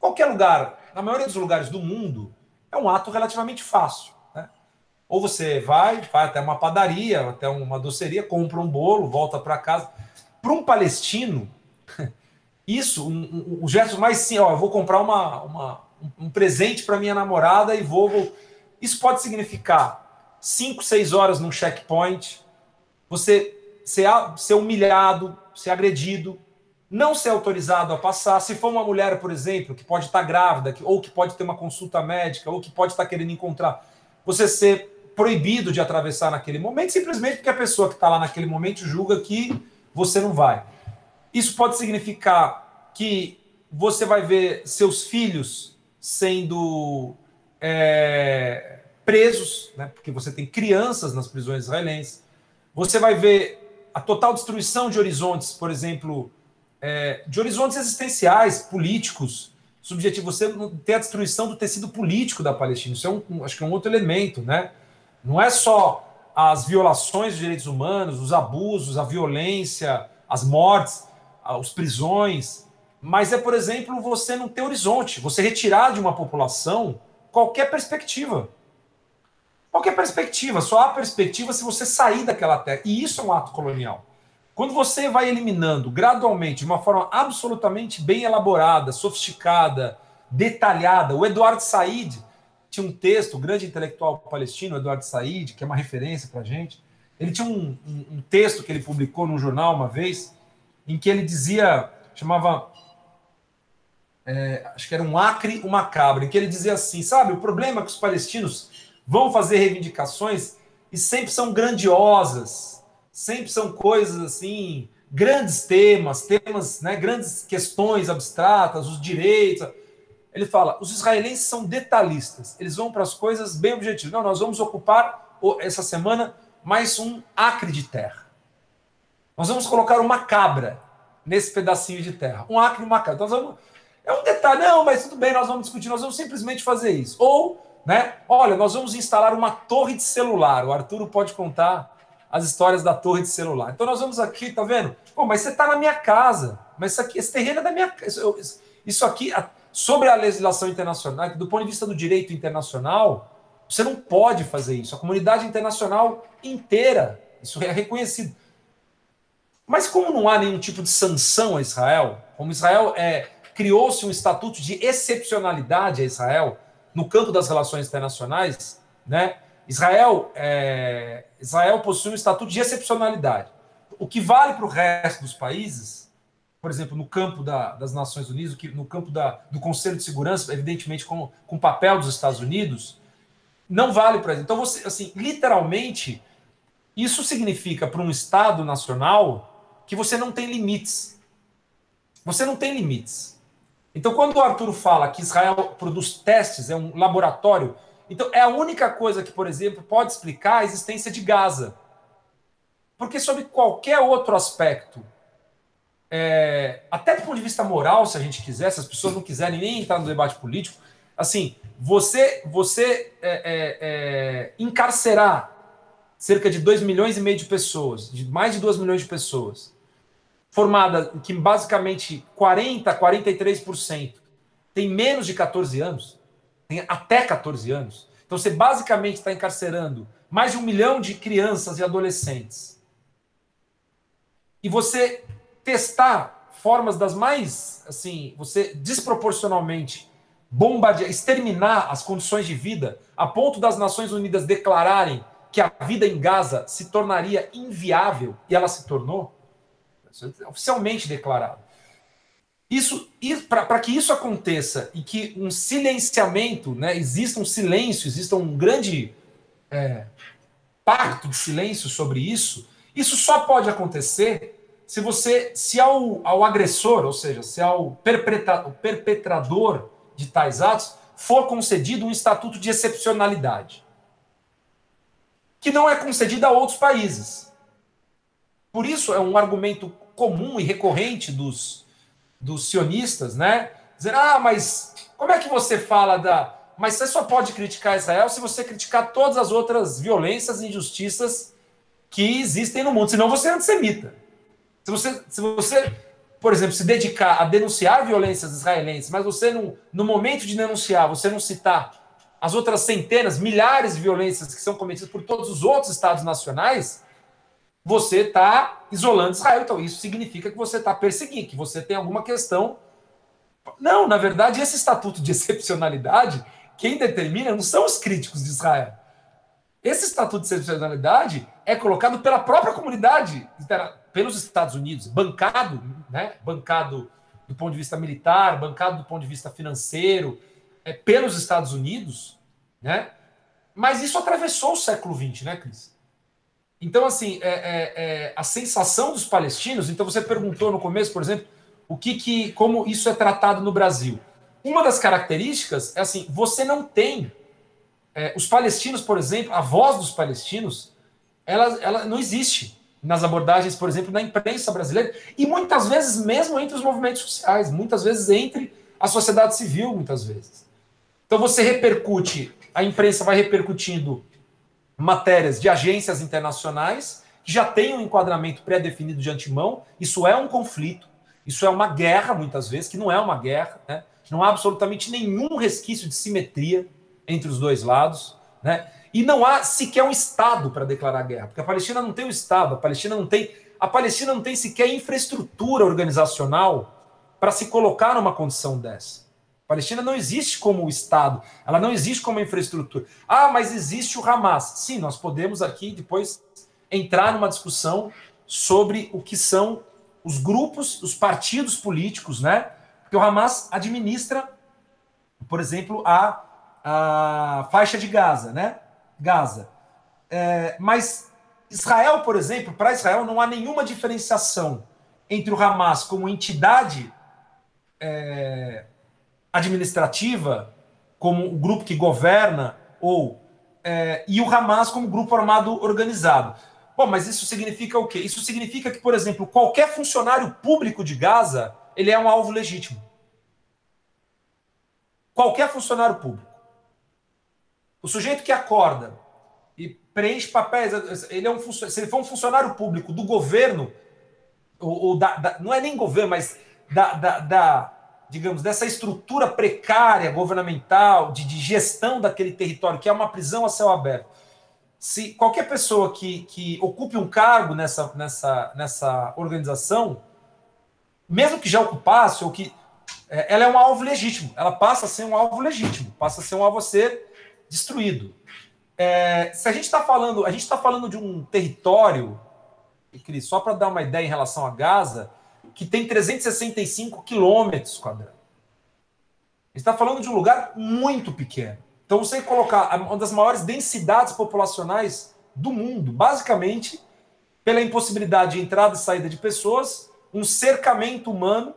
Qualquer lugar, na maioria dos lugares do mundo, é um ato relativamente fácil. Ou você vai, vai até uma padaria, até uma doceria, compra um bolo, volta para casa. Para um palestino, isso, um, um gesto mais sim, ó, eu vou comprar uma, uma um presente para minha namorada e vou, vou. Isso pode significar cinco, seis horas num checkpoint, você ser, ser humilhado, ser agredido, não ser autorizado a passar. Se for uma mulher, por exemplo, que pode estar grávida, ou que pode ter uma consulta médica, ou que pode estar querendo encontrar, você ser proibido de atravessar naquele momento, simplesmente porque a pessoa que está lá naquele momento julga que você não vai. Isso pode significar que você vai ver seus filhos sendo é, presos, né, porque você tem crianças nas prisões israelenses. Você vai ver a total destruição de horizontes, por exemplo, é, de horizontes existenciais, políticos, subjetivos. Você tem a destruição do tecido político da Palestina. Isso é um, acho que é um outro elemento, né? Não é só as violações dos direitos humanos, os abusos, a violência, as mortes, as prisões, mas é, por exemplo, você não ter horizonte, você retirar de uma população qualquer perspectiva. Qualquer perspectiva, só há perspectiva se você sair daquela terra. E isso é um ato colonial. Quando você vai eliminando gradualmente, de uma forma absolutamente bem elaborada, sofisticada, detalhada, o Eduardo Said tinha um texto, o grande intelectual palestino, Eduardo Said, que é uma referência para a gente. Ele tinha um, um, um, texto que ele publicou num jornal uma vez, em que ele dizia, chamava, é, acho que era um acre, uma cabra, em que ele dizia assim, sabe, o problema é que os palestinos vão fazer reivindicações e sempre são grandiosas, sempre são coisas assim, grandes temas, temas, né, grandes questões abstratas, os direitos ele fala: os israelenses são detalhistas, eles vão para as coisas bem objetivas. Não, nós vamos ocupar essa semana mais um acre de terra. Nós vamos colocar uma cabra nesse pedacinho de terra. Um acre e uma cabra. Nós vamos... É um detalhe, não, mas tudo bem, nós vamos discutir, nós vamos simplesmente fazer isso. Ou, né, olha, nós vamos instalar uma torre de celular. O Arturo pode contar as histórias da torre de celular. Então nós vamos aqui, tá vendo? Pô, mas você está na minha casa. Mas aqui, esse terreno é da minha casa. Isso aqui, sobre a legislação internacional, do ponto de vista do direito internacional, você não pode fazer isso. A comunidade internacional inteira, isso é reconhecido. Mas como não há nenhum tipo de sanção a Israel, como Israel é, criou-se um estatuto de excepcionalidade a Israel no campo das relações internacionais, né? Israel, é, Israel possui um estatuto de excepcionalidade. O que vale para o resto dos países por exemplo, no campo da, das Nações Unidas, no campo da, do Conselho de Segurança, evidentemente com, com o papel dos Estados Unidos, não vale para Então, você, assim, literalmente, isso significa para um Estado nacional que você não tem limites. Você não tem limites. Então, quando o Arturo fala que Israel produz testes, é um laboratório, então é a única coisa que, por exemplo, pode explicar a existência de Gaza. Porque, sobre qualquer outro aspecto, é, até do ponto de vista moral, se a gente quiser, se as pessoas não quiserem nem entrar no debate político, assim, você, você é, é, é encarcerar cerca de 2 milhões e meio de pessoas, de mais de 2 milhões de pessoas, formada que basicamente 40, 43% tem menos de 14 anos, tem até 14 anos. Então você basicamente está encarcerando mais de um milhão de crianças e adolescentes. E você testar formas das mais, assim, você desproporcionalmente bombardear, exterminar as condições de vida, a ponto das Nações Unidas declararem que a vida em Gaza se tornaria inviável, e ela se tornou, é oficialmente declarado. Isso, para que isso aconteça e que um silenciamento, né, exista um silêncio, exista um grande é, pacto de silêncio sobre isso, isso só pode acontecer se você, se ao, ao agressor, ou seja, se ao perpetrador de tais atos, for concedido um estatuto de excepcionalidade, que não é concedido a outros países. Por isso é um argumento comum e recorrente dos, dos sionistas, né? Dizer, ah, mas como é que você fala da. Mas você só pode criticar Israel se você criticar todas as outras violências e injustiças que existem no mundo, senão você é antissemita. Se você, se você, por exemplo, se dedicar a denunciar violências israelenses, mas você não, no momento de denunciar, você não citar as outras centenas, milhares de violências que são cometidas por todos os outros estados nacionais, você está isolando Israel. Então, isso significa que você está perseguindo, que você tem alguma questão. Não, na verdade, esse estatuto de excepcionalidade, quem determina não são os críticos de Israel. Esse estatuto de excepcionalidade é colocado pela própria comunidade pelos Estados Unidos, bancado, né, bancado do ponto de vista militar, bancado do ponto de vista financeiro, é, pelos Estados Unidos, né? Mas isso atravessou o século XX, né, Cris? Então, assim, é, é, é, a sensação dos palestinos. Então, você perguntou no começo, por exemplo, o que, que, como isso é tratado no Brasil. Uma das características é assim: você não tem é, os palestinos, por exemplo, a voz dos palestinos, ela, ela não existe nas abordagens, por exemplo, na imprensa brasileira, e muitas vezes mesmo entre os movimentos sociais, muitas vezes entre a sociedade civil, muitas vezes. Então você repercute, a imprensa vai repercutindo matérias de agências internacionais que já têm um enquadramento pré-definido de antemão, isso é um conflito, isso é uma guerra, muitas vezes, que não é uma guerra, né? não há absolutamente nenhum resquício de simetria entre os dois lados, né? E não há sequer um Estado para declarar guerra, porque a Palestina não tem um Estado, a Palestina não tem, a Palestina não tem sequer infraestrutura organizacional para se colocar numa condição dessa. Palestina não existe como Estado, ela não existe como infraestrutura. Ah, mas existe o Hamas. Sim, nós podemos aqui depois entrar numa discussão sobre o que são os grupos, os partidos políticos, né? Porque o Hamas administra, por exemplo, a, a faixa de Gaza, né? Gaza. É, mas Israel, por exemplo, para Israel não há nenhuma diferenciação entre o Hamas como entidade é, administrativa, como o grupo que governa, ou é, e o Hamas como grupo armado organizado. Bom, mas isso significa o quê? Isso significa que, por exemplo, qualquer funcionário público de Gaza ele é um alvo legítimo. Qualquer funcionário público. O sujeito que acorda e preenche papéis, ele é um se ele for um funcionário público do governo, ou, ou da, da, não é nem governo, mas da, da, da, digamos, dessa estrutura precária governamental de, de, gestão daquele território, que é uma prisão a céu aberto. Se qualquer pessoa que, que ocupe um cargo nessa, nessa, nessa organização, mesmo que já ocupasse, ou que. É, ela é um alvo legítimo, ela passa a ser um alvo legítimo, passa a ser um alvo a ser destruído. É, se a gente está falando, a gente está falando de um território, Cris, só para dar uma ideia em relação a Gaza, que tem 365 quilômetros quadrados. está falando de um lugar muito pequeno. Então, você colocar uma das maiores densidades populacionais do mundo, basicamente, pela impossibilidade de entrada e saída de pessoas, um cercamento humano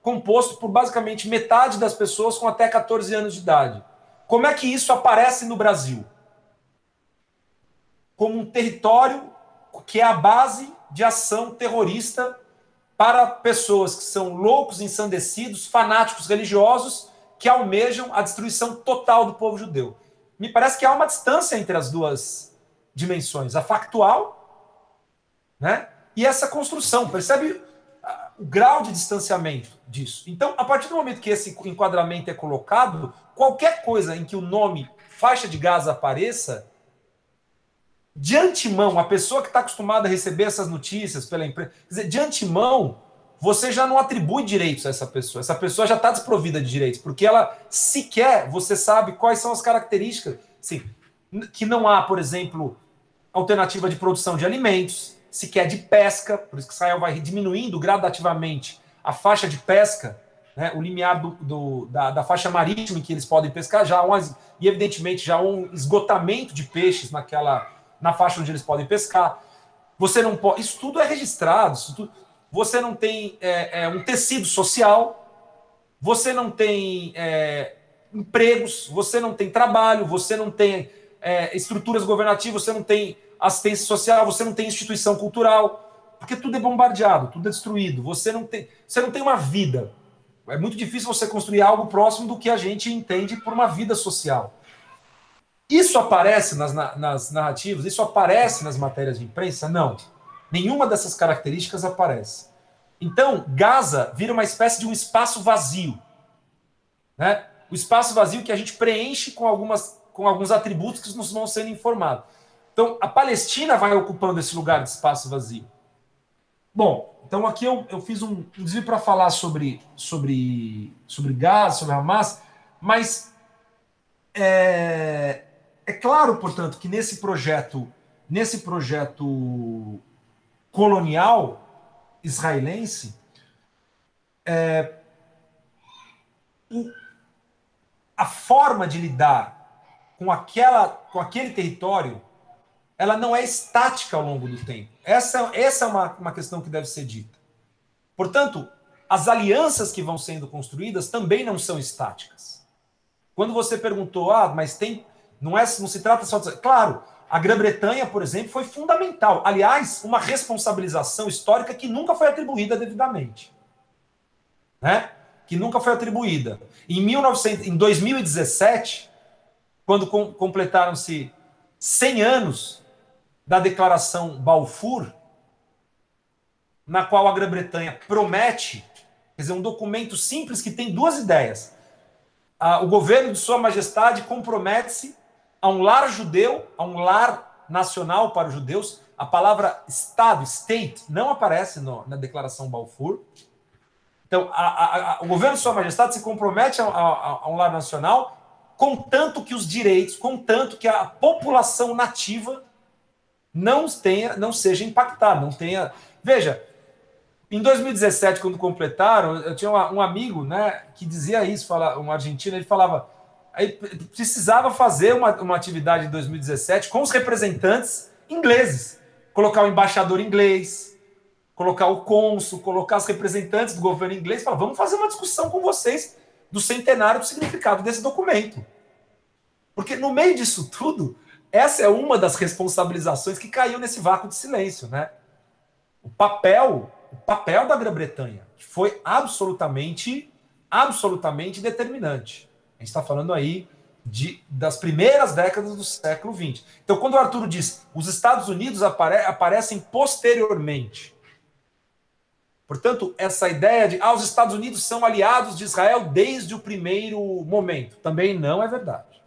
composto por basicamente metade das pessoas com até 14 anos de idade. Como é que isso aparece no Brasil? Como um território que é a base de ação terrorista para pessoas que são loucos, ensandecidos, fanáticos religiosos que almejam a destruição total do povo judeu. Me parece que há uma distância entre as duas dimensões, a factual, né? E essa construção. Percebe o grau de distanciamento disso? Então, a partir do momento que esse enquadramento é colocado, qualquer coisa em que o nome faixa de gás apareça, de antemão, a pessoa que está acostumada a receber essas notícias pela empresa, dizer, de antemão, você já não atribui direitos a essa pessoa. Essa pessoa já está desprovida de direitos, porque ela sequer você sabe quais são as características. Assim, que não há, por exemplo, alternativa de produção de alimentos, sequer de pesca, por isso que Israel vai diminuindo gradativamente a faixa de pesca, né, o limiar do, do, da, da, faixa marítima em que eles podem pescar, já um, e evidentemente já há um esgotamento de peixes naquela na faixa onde eles podem pescar. Você não pode. Isso tudo é registrado. Tudo, você não tem é, é, um tecido social, você não tem é, empregos, você não tem trabalho, você não tem é, estruturas governativas, você não tem assistência social, você não tem instituição cultural, porque tudo é bombardeado, tudo é destruído. Você não tem, você não tem uma vida. É muito difícil você construir algo próximo do que a gente entende por uma vida social. Isso aparece nas, nas narrativas? Isso aparece nas matérias de imprensa? Não. Nenhuma dessas características aparece. Então, Gaza vira uma espécie de um espaço vazio. Né? O espaço vazio que a gente preenche com, algumas, com alguns atributos que nos vão sendo informados. Então, a Palestina vai ocupando esse lugar de espaço vazio. Bom, então aqui eu, eu fiz um, um desvio para falar sobre, sobre, sobre Gaza, sobre Hamas, mas é, é claro, portanto, que nesse projeto, nesse projeto colonial israelense, é, o, a forma de lidar com, aquela, com aquele território, ela não é estática ao longo do tempo. Essa, essa é uma, uma questão que deve ser dita. Portanto, as alianças que vão sendo construídas também não são estáticas. Quando você perguntou, ah, mas tem não, é, não se trata só de. Claro, a Grã-Bretanha, por exemplo, foi fundamental. Aliás, uma responsabilização histórica que nunca foi atribuída devidamente. Né? Que nunca foi atribuída. Em, 1900, em 2017, quando com, completaram-se 100 anos da Declaração Balfour, na qual a Grã-Bretanha promete, quer dizer, um documento simples que tem duas ideias. o governo de Sua Majestade compromete-se a um lar judeu, a um lar nacional para os judeus. A palavra Estado, state, não aparece no, na Declaração Balfour. Então, a, a, o governo de Sua Majestade se compromete a, a, um lar nacional, contanto que os direitos, contanto que a população nativa não tenha, não seja impactada, não tenha. Veja, em 2017, quando completaram, eu tinha um amigo, né, que dizia isso, fala, um argentino, ele falava: aí precisava fazer uma, uma atividade em 2017 com os representantes ingleses. Colocar o embaixador inglês, colocar o cônsul, colocar os representantes do governo inglês, falar, vamos fazer uma discussão com vocês do centenário do significado desse documento. Porque no meio disso tudo, essa é uma das responsabilizações que caiu nesse vácuo de silêncio, né? O papel, o papel da Grã-Bretanha foi absolutamente, absolutamente determinante. Gente está falando aí de, das primeiras décadas do século XX. Então, quando o Arturo diz os Estados Unidos apare, aparecem posteriormente. Portanto, essa ideia de ah, os Estados Unidos são aliados de Israel desde o primeiro momento também não é verdade.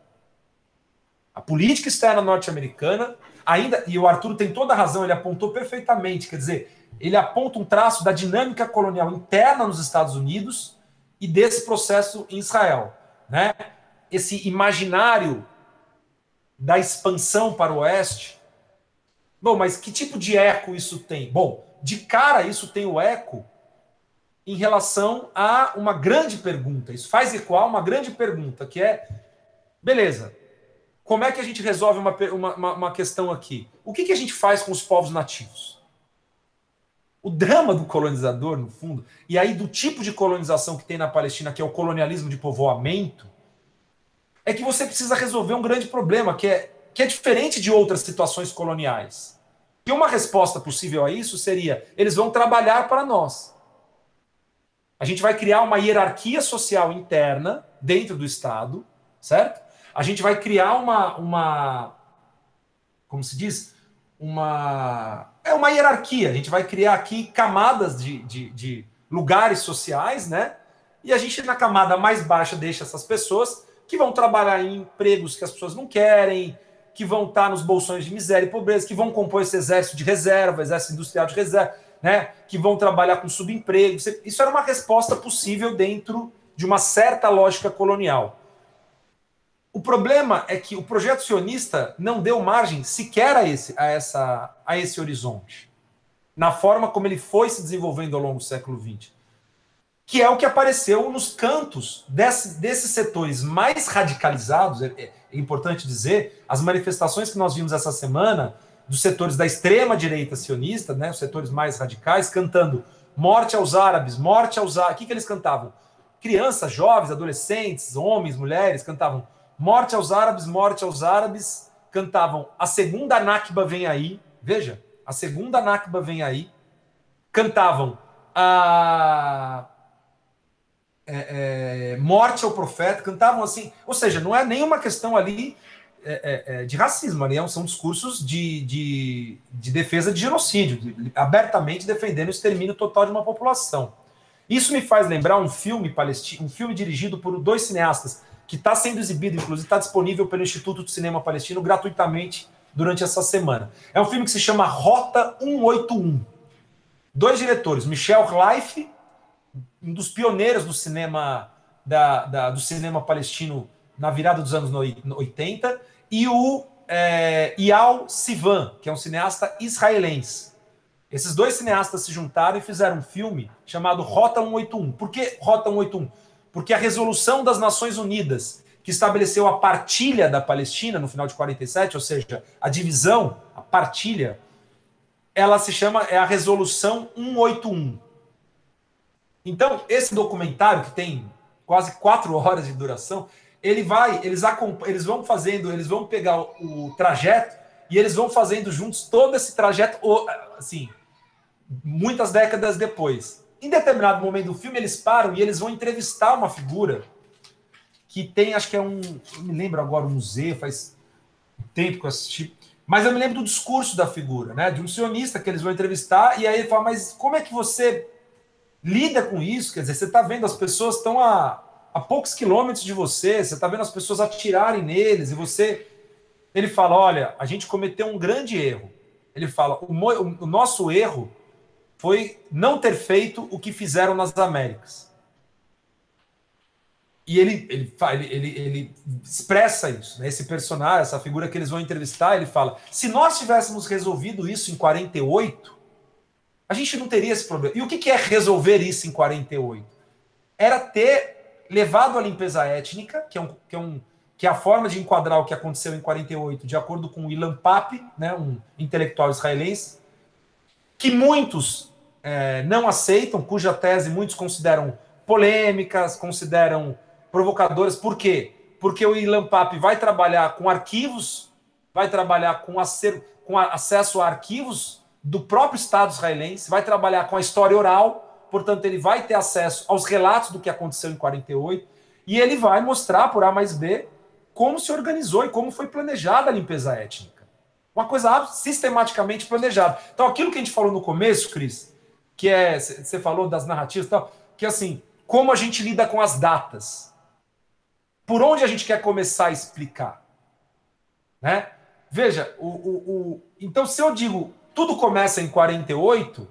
A política externa norte-americana ainda, e o Arturo tem toda a razão, ele apontou perfeitamente, quer dizer, ele aponta um traço da dinâmica colonial interna nos Estados Unidos e desse processo em Israel né, esse imaginário da expansão para o oeste. Bom, mas que tipo de eco isso tem? Bom, de cara isso tem o eco em relação a uma grande pergunta. Isso faz ecoar uma grande pergunta, que é: beleza, como é que a gente resolve uma, uma, uma questão aqui? O que, que a gente faz com os povos nativos? O drama do colonizador, no fundo, e aí do tipo de colonização que tem na Palestina, que é o colonialismo de povoamento, é que você precisa resolver um grande problema, que é, que é diferente de outras situações coloniais. E uma resposta possível a isso seria: eles vão trabalhar para nós. A gente vai criar uma hierarquia social interna dentro do Estado, certo? A gente vai criar uma, uma como se diz, uma é uma hierarquia. A gente vai criar aqui camadas de, de, de, lugares sociais, né? E a gente, na camada mais baixa, deixa essas pessoas que vão trabalhar em empregos que as pessoas não querem, que vão estar nos bolsões de miséria e pobreza, que vão compor esse exército de reserva, exército industrial de reserva, né? Que vão trabalhar com subemprego. Isso era uma resposta possível dentro de uma certa lógica colonial. O problema é que o projeto sionista não deu margem sequer a esse, a essa, a esse horizonte, na forma como ele foi se desenvolvendo ao longo do século XX, que é o que apareceu nos cantos desse, desses setores mais radicalizados. É, é, importante dizer, as manifestações que nós vimos essa semana dos setores da extrema direita sionista, né, os setores mais radicais, cantando morte aos árabes, morte aos árabes. O que, que eles cantavam? Crianças, jovens, adolescentes, homens, mulheres cantavam Morte aos árabes, morte aos árabes, cantavam A Segunda Nakba Vem Aí, veja, A Segunda Nakba Vem Aí, cantavam a é, é, Morte ao Profeta, cantavam assim, ou seja, não é nenhuma questão ali é, é, é de racismo, ali são discursos de, de, de defesa de genocídio, de, abertamente defendendo o extermínio total de uma população. Isso me faz lembrar um filme palestino, um filme dirigido por dois cineastas, que está sendo exibido, inclusive está disponível pelo Instituto de Cinema Palestino gratuitamente durante essa semana. É um filme que se chama Rota 181. Dois diretores, Michel Leif, um dos pioneiros do cinema da, da, do cinema palestino na virada dos anos 80, e o é, Sivan, que é um cineasta israelense. Esses dois cineastas se juntaram e fizeram um filme chamado Rota 181. Por que Rota 181? Porque a resolução das Nações Unidas, que estabeleceu a partilha da Palestina no final de 47, ou seja, a divisão, a partilha, ela se chama é a resolução 181. Então, esse documentário que tem quase quatro horas de duração, ele vai, eles, eles vão fazendo, eles vão pegar o, o trajeto e eles vão fazendo juntos todo esse trajeto, assim, muitas décadas depois. Em determinado momento do filme, eles param e eles vão entrevistar uma figura que tem, acho que é um. Eu me lembro agora, um museu, faz tempo que eu assisti. Mas eu me lembro do discurso da figura, né? De um sionista que eles vão entrevistar, e aí ele fala: Mas como é que você lida com isso? Quer dizer, você está vendo as pessoas estão a, a poucos quilômetros de você, você está vendo as pessoas atirarem neles, e você. Ele fala: Olha, a gente cometeu um grande erro. Ele fala: O, o nosso erro foi não ter feito o que fizeram nas Américas. E ele, ele, ele, ele, expressa isso, né? esse personagem, essa figura que eles vão entrevistar, ele fala: se nós tivéssemos resolvido isso em 48, a gente não teria esse problema. E o que é resolver isso em 48? Era ter levado a limpeza étnica, que é, um, que é, um, que é a forma de enquadrar o que aconteceu em 48, de acordo com Ilan Pape, né, um intelectual israelense, que muitos é, não aceitam, cuja tese muitos consideram polêmicas, consideram provocadoras. Por quê? Porque o Ilan Pape vai trabalhar com arquivos, vai trabalhar com, acer, com acesso a arquivos do próprio Estado israelense, vai trabalhar com a história oral, portanto, ele vai ter acesso aos relatos do que aconteceu em 48, e ele vai mostrar por A mais B como se organizou e como foi planejada a limpeza étnica. Uma coisa sistematicamente planejada. Então, aquilo que a gente falou no começo, Cris, que é, você falou das narrativas e tal, que assim, como a gente lida com as datas. Por onde a gente quer começar a explicar? Né? Veja, o, o, o, então se eu digo tudo começa em 48,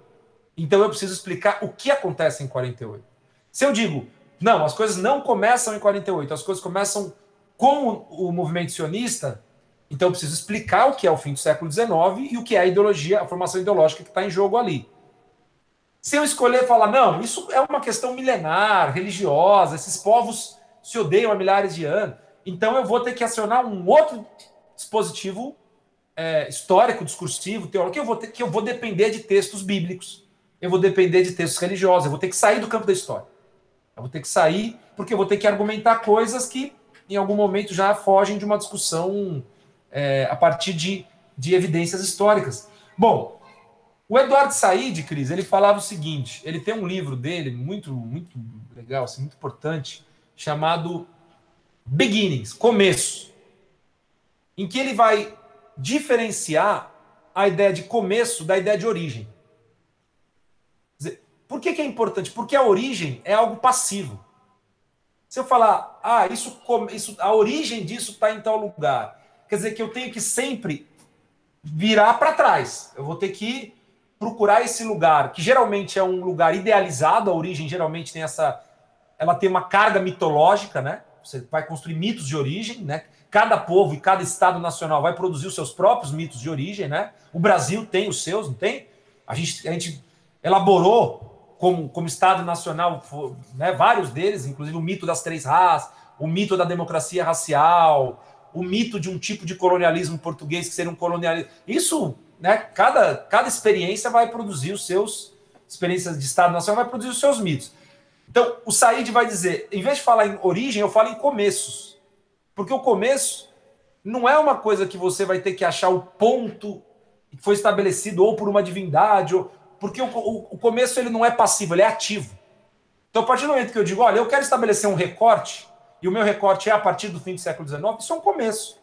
então eu preciso explicar o que acontece em 48. Se eu digo, não, as coisas não começam em 48, as coisas começam com o, o movimento sionista, então eu preciso explicar o que é o fim do século XIX e o que é a ideologia, a formação ideológica que está em jogo ali. Se eu escolher falar, não, isso é uma questão milenar, religiosa, esses povos se odeiam há milhares de anos, então eu vou ter que acionar um outro dispositivo é, histórico, discursivo, teórico, que eu, vou ter, que eu vou depender de textos bíblicos, eu vou depender de textos religiosos, eu vou ter que sair do campo da história. Eu vou ter que sair, porque eu vou ter que argumentar coisas que, em algum momento, já fogem de uma discussão é, a partir de, de evidências históricas. Bom, o Eduardo Said, Cris, ele falava o seguinte: ele tem um livro dele muito, muito legal, assim, muito importante, chamado Beginnings, Começo, em que ele vai diferenciar a ideia de começo da ideia de origem. Por que, que é importante? Porque a origem é algo passivo. Se eu falar, ah, isso, isso a origem disso está em tal lugar, quer dizer que eu tenho que sempre virar para trás. Eu vou ter que procurar esse lugar, que geralmente é um lugar idealizado, a origem geralmente tem essa. Ela tem uma carga mitológica, né? Você vai construir mitos de origem, né? Cada povo e cada estado nacional vai produzir os seus próprios mitos de origem, né? O Brasil tem os seus, não tem? A gente, a gente elaborou como, como Estado Nacional né, vários deles, inclusive o mito das três raças, o mito da democracia racial, o mito de um tipo de colonialismo português que seria um colonialismo. Isso, né? Cada, cada experiência vai produzir os seus experiências de Estado Nacional vai produzir os seus mitos. Então, o Said vai dizer, em vez de falar em origem, eu falo em começos. Porque o começo não é uma coisa que você vai ter que achar o ponto que foi estabelecido ou por uma divindade, ou porque o, o, o começo ele não é passivo, ele é ativo. Então, a partir do momento que eu digo, olha, eu quero estabelecer um recorte, e o meu recorte é a partir do fim do século XIX, isso é um começo.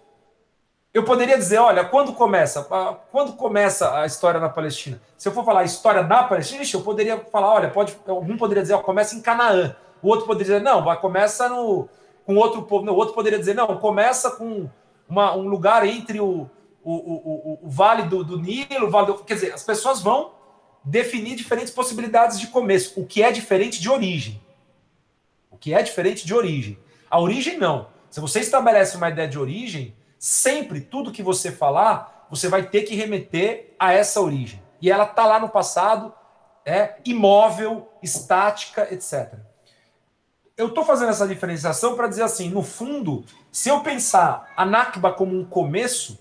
Eu poderia dizer, olha, quando começa? Quando começa a história na Palestina? Se eu for falar a história da Palestina, eu poderia falar, olha, pode, algum poderia dizer, ó, começa em Canaã. O outro poderia dizer, não, vai começa no com outro povo. Não, o outro poderia dizer, não, começa com uma, um lugar entre o, o, o, o, Vale do, do Nilo, Vale do, Quer dizer, as pessoas vão definir diferentes possibilidades de começo, o que é diferente de origem. O que é diferente de origem. A origem, não. Se você estabelece uma ideia de origem, sempre tudo que você falar, você vai ter que remeter a essa origem. E ela está lá no passado, é imóvel, estática, etc. Eu estou fazendo essa diferenciação para dizer assim, no fundo, se eu pensar a Nakba como um começo,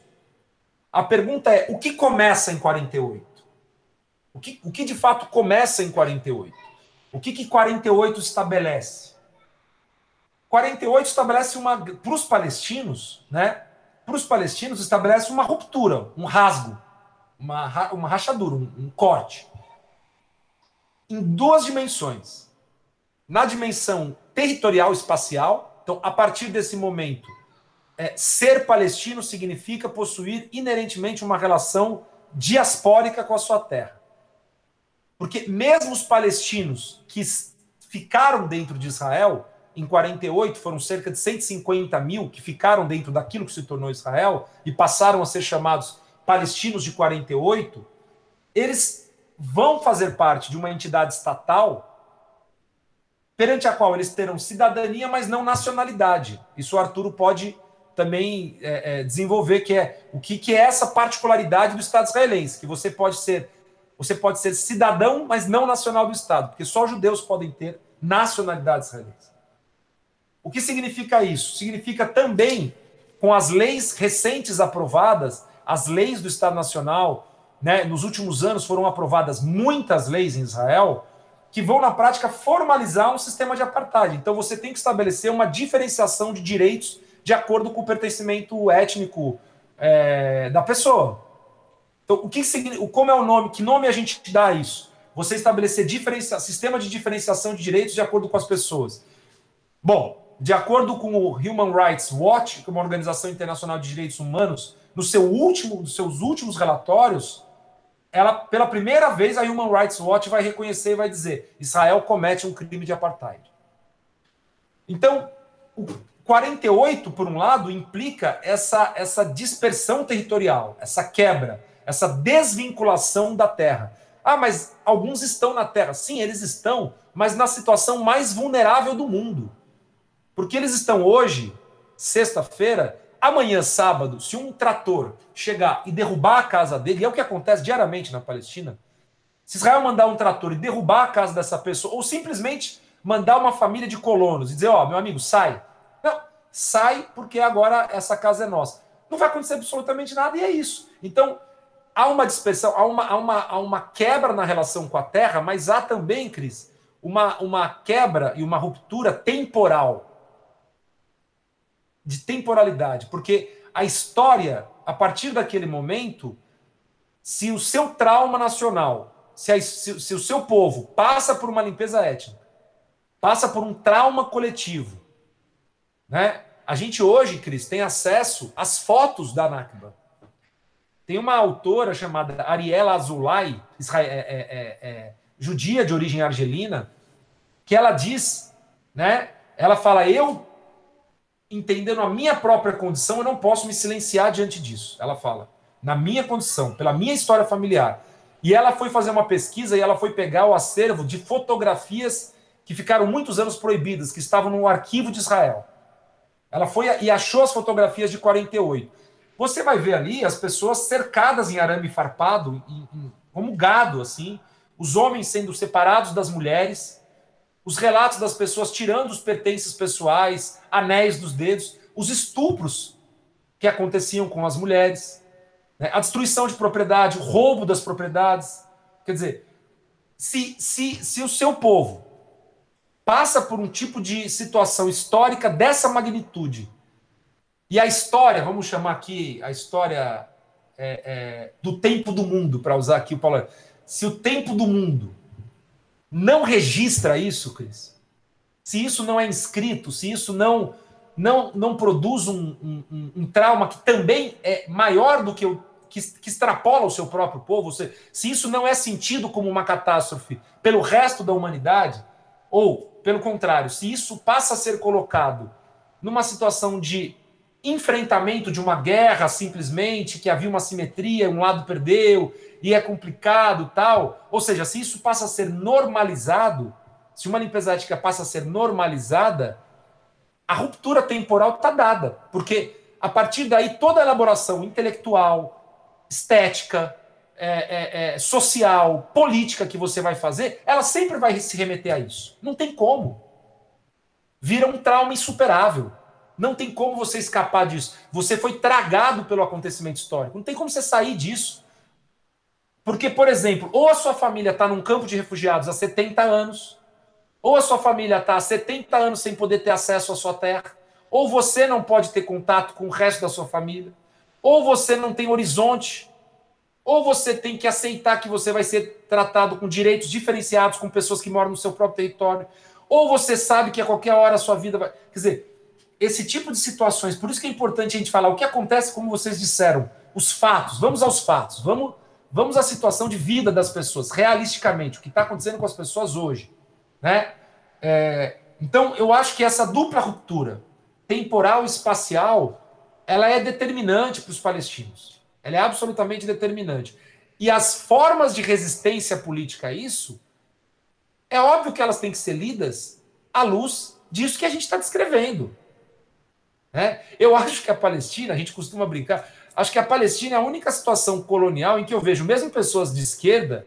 a pergunta é: o que começa em 48? O que, o que de fato começa em 48? O que, que 48 estabelece? 48 estabelece uma. Para os palestinos, né? para os palestinos, estabelece uma ruptura, um rasgo, uma, uma rachadura, um, um corte. Em duas dimensões. Na dimensão territorial espacial, então, a partir desse momento, é, ser palestino significa possuir inerentemente uma relação diaspórica com a sua terra. Porque mesmo os palestinos que ficaram dentro de Israel, em 48 foram cerca de 150 mil que ficaram dentro daquilo que se tornou Israel e passaram a ser chamados palestinos de 48, eles vão fazer parte de uma entidade estatal perante a qual eles terão cidadania, mas não nacionalidade. Isso o Arturo pode também é, é, desenvolver, que é o que, que é essa particularidade do Estado israelense, que você pode ser você pode ser cidadão, mas não nacional do Estado, porque só judeus podem ter nacionalidade israelense. O que significa isso? Significa também, com as leis recentes aprovadas, as leis do Estado Nacional, né, nos últimos anos foram aprovadas muitas leis em Israel, que vão, na prática, formalizar um sistema de apartheid. Então, você tem que estabelecer uma diferenciação de direitos de acordo com o pertencimento étnico é, da pessoa. Então, o que como é o nome? Que nome a gente dá a isso? Você estabelecer sistema de diferenciação de direitos de acordo com as pessoas. Bom, de acordo com o Human Rights Watch, que é uma organização internacional de direitos humanos, no seu último, nos seus últimos relatórios, ela, pela primeira vez, a Human Rights Watch vai reconhecer e vai dizer: Israel comete um crime de apartheid. Então, o 48, por um lado, implica essa, essa dispersão territorial, essa quebra, essa desvinculação da terra. Ah, mas alguns estão na terra. Sim, eles estão, mas na situação mais vulnerável do mundo. Porque eles estão hoje, sexta-feira, amanhã, sábado, se um trator chegar e derrubar a casa dele, e é o que acontece diariamente na Palestina, Se Israel mandar um trator e derrubar a casa dessa pessoa, ou simplesmente mandar uma família de colonos e dizer: Ó, oh, meu amigo, sai. Não, sai porque agora essa casa é nossa. Não vai acontecer absolutamente nada e é isso. Então, há uma dispersão, há uma, há uma, há uma quebra na relação com a terra, mas há também, Cris, uma, uma quebra e uma ruptura temporal. De temporalidade. Porque a história, a partir daquele momento, se o seu trauma nacional, se, a, se, se o seu povo passa por uma limpeza étnica, passa por um trauma coletivo, né? A gente hoje, Cris, tem acesso às fotos da Nakba. Tem uma autora chamada Ariela Azulay, é, é, é, é, judia de origem argelina, que ela diz, né? Ela fala: eu, entendendo a minha própria condição, eu não posso me silenciar diante disso. Ela fala, na minha condição, pela minha história familiar. E ela foi fazer uma pesquisa e ela foi pegar o acervo de fotografias que ficaram muitos anos proibidas, que estavam no arquivo de Israel. Ela foi e achou as fotografias de 48. Você vai ver ali as pessoas cercadas em arame farpado, em, em, como gado, assim, os homens sendo separados das mulheres, os relatos das pessoas tirando os pertences pessoais, anéis dos dedos, os estupros que aconteciam com as mulheres, né? a destruição de propriedade, o roubo das propriedades. Quer dizer, se, se, se o seu povo passa por um tipo de situação histórica dessa magnitude. E a história, vamos chamar aqui a história é, é, do tempo do mundo, para usar aqui o Paulo. Se o tempo do mundo não registra isso, Cris, se isso não é inscrito, se isso não não, não produz um, um, um trauma que também é maior do que o que, que, extrapola o seu próprio povo, se, se isso não é sentido como uma catástrofe pelo resto da humanidade, ou pelo contrário, se isso passa a ser colocado numa situação de enfrentamento de uma guerra simplesmente, que havia uma simetria, um lado perdeu e é complicado tal, ou seja, se isso passa a ser normalizado, se uma limpeza ética passa a ser normalizada, a ruptura temporal está dada, porque a partir daí toda a elaboração intelectual, estética, é, é, é, social, política que você vai fazer, ela sempre vai se remeter a isso. Não tem como. Vira um trauma insuperável. Não tem como você escapar disso. Você foi tragado pelo acontecimento histórico. Não tem como você sair disso. Porque, por exemplo, ou a sua família está num campo de refugiados há 70 anos, ou a sua família está há 70 anos sem poder ter acesso à sua terra, ou você não pode ter contato com o resto da sua família, ou você não tem horizonte ou você tem que aceitar que você vai ser tratado com direitos diferenciados com pessoas que moram no seu próprio território, ou você sabe que a qualquer hora a sua vida vai. Quer dizer, esse tipo de situações, por isso que é importante a gente falar o que acontece, como vocês disseram, os fatos, vamos aos fatos, vamos, vamos à situação de vida das pessoas, realisticamente, o que está acontecendo com as pessoas hoje. Né? É, então, eu acho que essa dupla ruptura, temporal e espacial, ela é determinante para os palestinos. Ela é absolutamente determinante. E as formas de resistência política a isso, é óbvio que elas têm que ser lidas à luz disso que a gente está descrevendo. Né? Eu acho que a Palestina, a gente costuma brincar, acho que a Palestina é a única situação colonial em que eu vejo mesmo pessoas de esquerda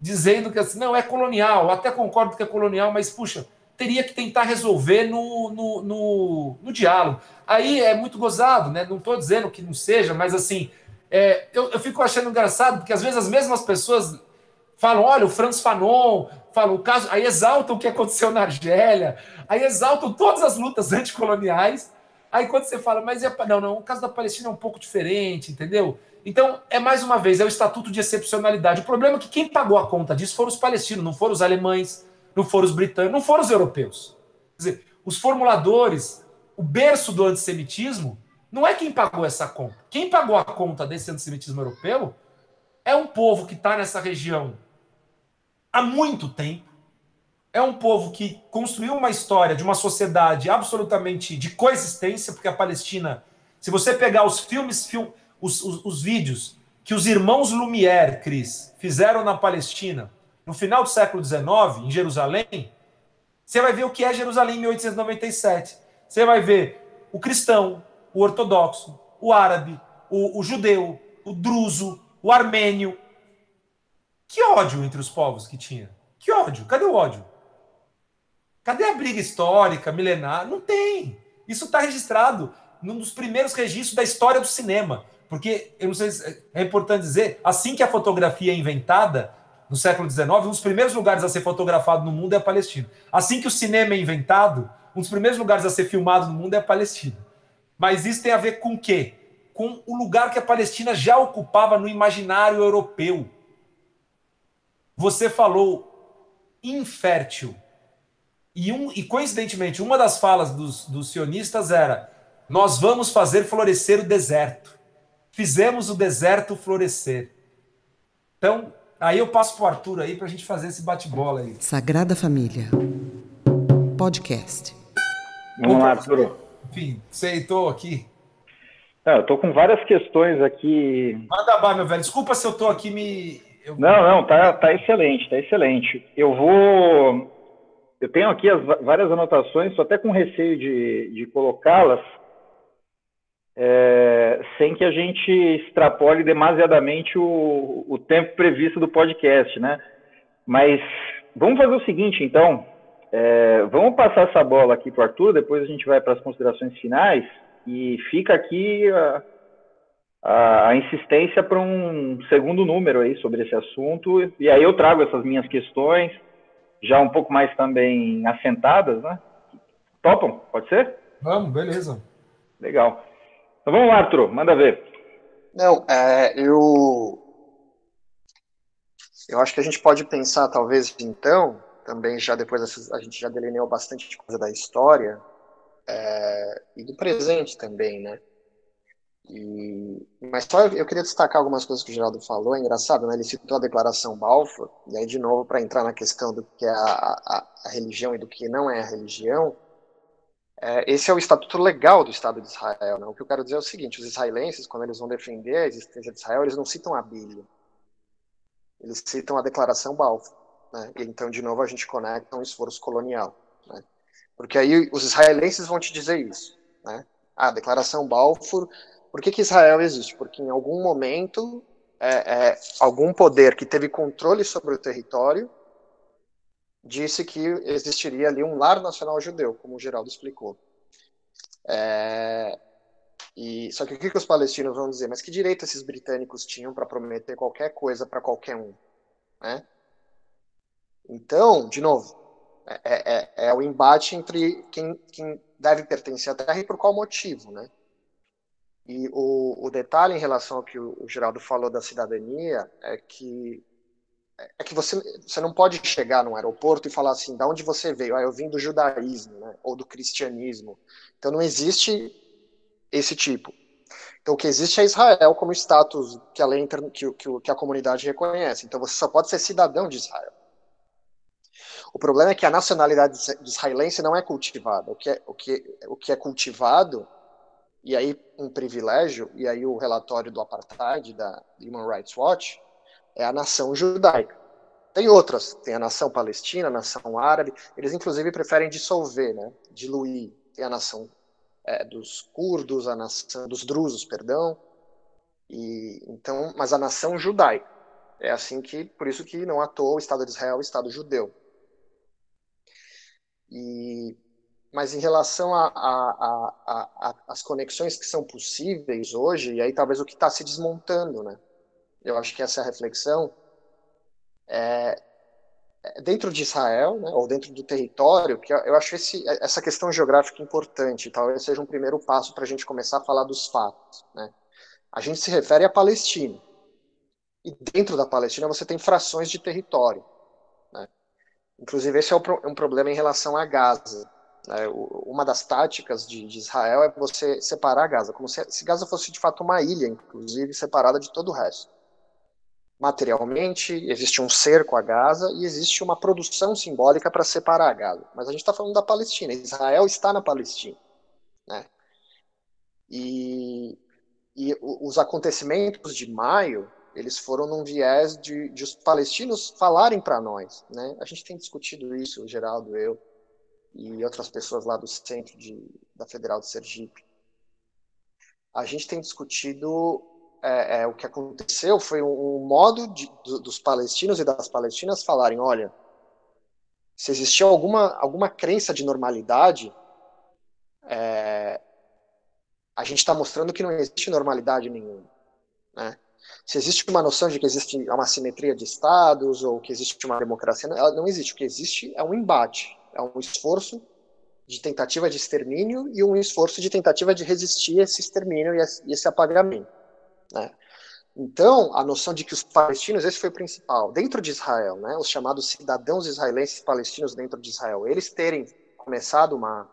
dizendo que assim, não, é colonial, eu até concordo que é colonial, mas puxa, teria que tentar resolver no, no, no, no diálogo. Aí é muito gozado, né? Não estou dizendo que não seja, mas assim, é, eu, eu, fico achando engraçado, porque às vezes as mesmas pessoas falam: olha, o Franz Fanon, falam o caso, aí exaltam o que aconteceu na Argélia, aí exaltam todas as lutas anticoloniais. Aí quando você fala, mas é, não, não, o caso da Palestina é um pouco diferente, entendeu? Então, é mais uma vez, é o estatuto de excepcionalidade. O problema é que quem pagou a conta disso foram os palestinos, não foram os alemães, não foram os britânicos, não foram os europeus. Quer dizer, os formuladores, o berço do antissemitismo, não é quem pagou essa conta. Quem pagou a conta desse antissemitismo europeu é um povo que está nessa região há muito tempo. É um povo que construiu uma história de uma sociedade absolutamente de coexistência, porque a Palestina, se você pegar os filmes, film, os, os, os vídeos que os irmãos Lumière, Cris, fizeram na Palestina no final do século XIX, em Jerusalém, você vai ver o que é Jerusalém em 1897. Você vai ver o cristão, o ortodoxo, o árabe, o, o judeu, o druso, o armênio. Que ódio entre os povos que tinha? Que ódio? Cadê o ódio? Cadê a briga histórica, milenar? Não tem. Isso está registrado num dos primeiros registros da história do cinema. Porque, eu não sei se é importante dizer, assim que a fotografia é inventada, no século XIX, um dos primeiros lugares a ser fotografado no mundo é a Palestina. Assim que o cinema é inventado, um dos primeiros lugares a ser filmado no mundo é a Palestina. Mas isso tem a ver com o quê? Com o lugar que a Palestina já ocupava no imaginário europeu. Você falou infértil. E, um, e coincidentemente, uma das falas dos, dos sionistas era: Nós vamos fazer florescer o deserto. Fizemos o deserto florescer. Então, aí eu passo para o Arthur aí para a gente fazer esse bate-bola aí. Sagrada Família. Podcast. Vamos lá, Arthur. Enfim, aceitou aqui. É, eu tô com várias questões aqui. Manda bala, meu velho. Desculpa se eu tô aqui me. Eu... Não, não, tá, tá excelente, tá excelente. Eu vou. Eu tenho aqui as várias anotações, estou até com receio de, de colocá-las, é, sem que a gente extrapole demasiadamente o, o tempo previsto do podcast, né? Mas vamos fazer o seguinte, então. É, vamos passar essa bola aqui para o Arthur, depois a gente vai para as considerações finais e fica aqui a, a, a insistência para um segundo número aí sobre esse assunto e aí eu trago essas minhas questões já um pouco mais também assentadas, né? Topam? Pode ser? Vamos, beleza. Legal. Então vamos lá, Arthur, manda ver. Não, é, eu eu acho que a gente pode pensar, talvez, então, também já depois dessas, a gente já delineou bastante coisa da história é, e do presente também, né? E, mas só eu, queria destacar algumas coisas que o Geraldo falou, é engraçado, né? Ele citou a Declaração Balfour, e aí, de novo, para entrar na questão do que é a, a, a, religião e do que não é a religião, é, esse é o estatuto legal do Estado de Israel. Né? O que eu quero dizer é o seguinte: os israelenses, quando eles vão defender a existência de Israel, eles não citam a Bíblia, eles citam a Declaração Balfour. Né? E então, de novo, a gente conecta um esforço colonial. Né? Porque aí os israelenses vão te dizer isso. Né? A Declaração Balfour, por que, que Israel existe? Porque em algum momento, é, é, algum poder que teve controle sobre o território disse que existiria ali um lar nacional judeu, como o Geraldo explicou. É, e, só que o que, que os palestinos vão dizer? Mas que direito esses britânicos tinham para prometer qualquer coisa para qualquer um? Né? Então, de novo, é, é, é, é, o embate entre quem, quem deve pertencer à terra e por qual motivo, né? E o, o detalhe em relação ao que o, o Geraldo falou da cidadania é que é que você, você não pode chegar num aeroporto e falar assim, da onde você veio? Ah, eu vim do judaísmo, né? Ou do cristianismo. Então não existe esse tipo. Então o que existe é Israel como status que a lei que, que, que a comunidade reconhece. Então você só pode ser cidadão de Israel. O problema é que a nacionalidade israelense não é cultivada. O que é, o que, o que é cultivado, e aí um privilégio, e aí o relatório do apartheid, da Human Rights Watch, é a nação judaica. Tem outras, tem a nação palestina, a nação árabe, eles inclusive preferem dissolver, né, diluir. Tem a nação é, dos curdos, a nação dos drusos, perdão, e então, mas a nação judaica. É assim que, por isso que não toa o Estado de Israel é o Estado judeu. E, mas em relação às conexões que são possíveis hoje, e aí talvez o que está se desmontando, né? Eu acho que essa reflexão. É, é, dentro de Israel, né, ou dentro do território, que eu acho esse, essa questão geográfica importante, talvez seja um primeiro passo para a gente começar a falar dos fatos. Né? A gente se refere à Palestina. E dentro da Palestina você tem frações de território. Inclusive, esse é um problema em relação a Gaza. Né? Uma das táticas de, de, Israel é você separar Gaza, como se, se Gaza fosse de fato uma ilha, inclusive, separada de todo o resto. Materialmente, existe um cerco a Gaza e existe uma produção simbólica para separar Gaza. Mas a gente está falando da Palestina. Israel está na Palestina. Né? E, e os acontecimentos de maio eles foram num viés de, de os palestinos falarem para nós. Né? A gente tem discutido isso, o Geraldo, eu e outras pessoas lá do centro de, da Federal de Sergipe. A gente tem discutido é, é, o que aconteceu foi um, modo de, do, dos palestinos e das palestinas falarem: olha, se existia alguma, alguma crença de normalidade, é, a gente está mostrando que não existe normalidade nenhuma. Né? Se existe uma noção de que existe uma simetria de estados ou que existe uma democracia, não existe. O que existe é um embate, é um esforço de tentativa de extermínio e um esforço de tentativa de resistir a esse extermínio e esse apagamento. Né? Então, a noção de que os palestinos, esse foi o principal, dentro de Israel, né, os chamados cidadãos israelenses palestinos dentro de Israel, eles terem começado uma,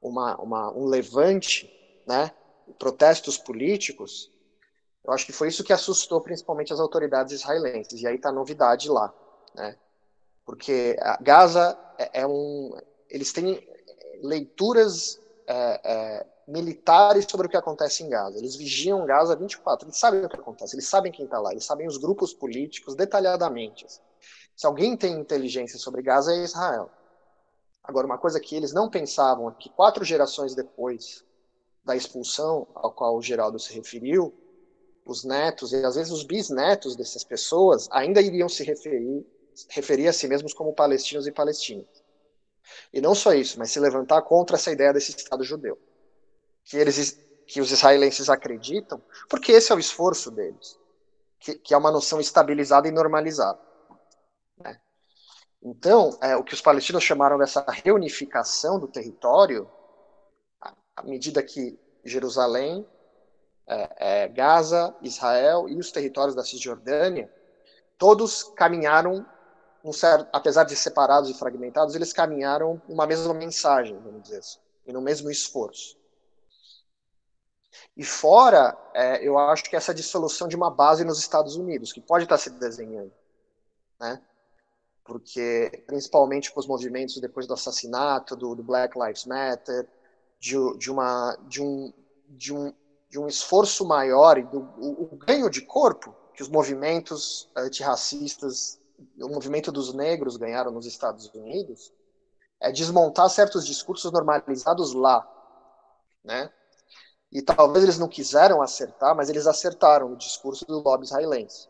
uma, uma, um levante, né, protestos políticos, eu acho que foi isso que assustou principalmente as autoridades israelenses, e aí está a novidade lá, né, porque Gaza é, é um, eles têm leituras é, é, militares sobre o que acontece em Gaza. Eles vigiam Gaza 24, eles sabem o que acontece, eles sabem quem está lá, eles sabem os grupos políticos detalhadamente. Se alguém tem inteligência sobre Gaza, é Israel. Agora, uma coisa que eles não pensavam é que quatro gerações depois da expulsão ao qual o Geraldo se referiu, os netos e às vezes os bisnetos dessas pessoas ainda iriam se referir, referir a si mesmos como palestinos e palestinas. E não só isso, mas se levantar contra essa ideia desse Estado judeu que, eles, que os israelenses acreditam, porque esse é o esforço deles, que, que é uma noção estabilizada e normalizada. Né? Então, é, o que os palestinos chamaram dessa reunificação do território, à medida que Jerusalém, é, é, Gaza, Israel e os territórios da Cisjordânia, todos caminharam, um certo, apesar de separados e fragmentados, eles caminharam uma mesma mensagem, vamos dizer assim, e no mesmo esforço. E fora, é, eu acho que essa dissolução de uma base nos Estados Unidos, que pode estar se desenhando, né? Porque, principalmente com os movimentos depois do assassinato do, do Black Lives Matter, de, de, uma, de, um, de, um, de um esforço maior e do o, o ganho de corpo que os movimentos antirracistas, o movimento dos negros ganharam nos Estados Unidos, é desmontar certos discursos normalizados lá, né? E talvez eles não quiseram acertar, mas eles acertaram no discurso do lobby israelense.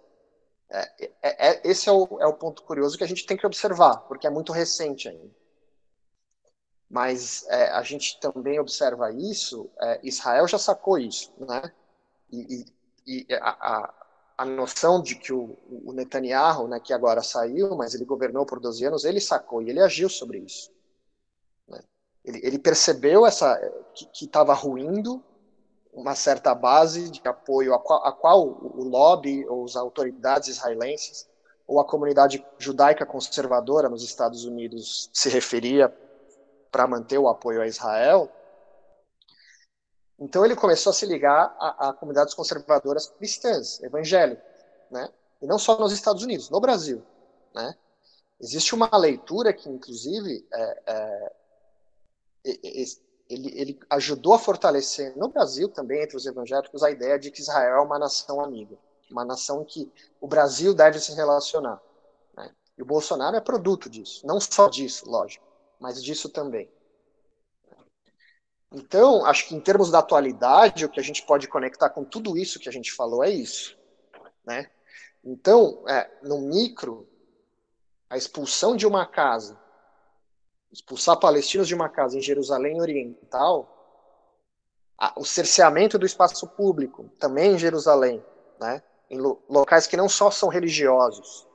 É, é, é, esse é o, é o ponto curioso que a gente tem que observar, porque é muito recente ainda. Mas é, a gente também observa isso, é, Israel já sacou isso, né? E, e, e a, a, noção de que o, o, Netanyahu, né, que agora saiu, mas ele governou por 12 anos, ele sacou e ele agiu sobre isso. Né? Ele, ele, percebeu essa que estava ruindo uma certa base de apoio a qual, a qual o lobby ou as autoridades israelenses ou a comunidade judaica conservadora nos Estados Unidos se referia para manter o apoio a Israel. Então ele começou a se ligar a, a comunidades conservadoras cristãs, evangélicas, né? E não só nos Estados Unidos, no Brasil, né? Existe uma leitura que, inclusive, é, é, ele, ele ajudou a fortalecer no Brasil também, entre os evangélicos, a ideia de que Israel é uma nação amiga, uma nação que o Brasil deve se relacionar. Né? E o Bolsonaro é produto disso, não só disso, lógico, mas disso também. Então, acho que em termos da atualidade, o que a gente pode conectar com tudo isso que a gente falou é isso. Né? Então, é, no micro, a expulsão de uma casa expulsar palestinos de uma casa em Jerusalém Oriental, o cerceamento do espaço público, também em Jerusalém, né, em locais que não só são religiosos.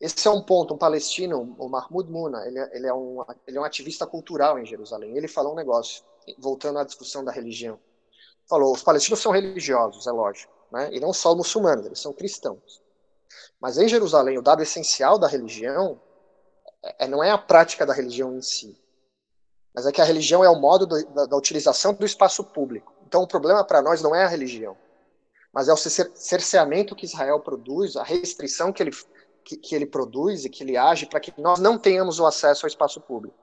Esse é um ponto, um palestino, o Mahmoud Muna, ele, é, ele, é um, ele é um ativista cultural em Jerusalém. Ele falou um negócio, voltando à discussão da religião. Falou, os palestinos são religiosos, é lógico, né, e não só muçulmanos, eles são cristãos. Mas em Jerusalém, o dado essencial da religião é, não é a prática da religião em si, mas é que a religião é o modo do, da, da, utilização do espaço público. Então o problema para nós não é a religião, mas é o cerceamento que Israel produz, a restrição que ele, que, que ele produz e que ele age para que nós não tenhamos o acesso ao espaço público.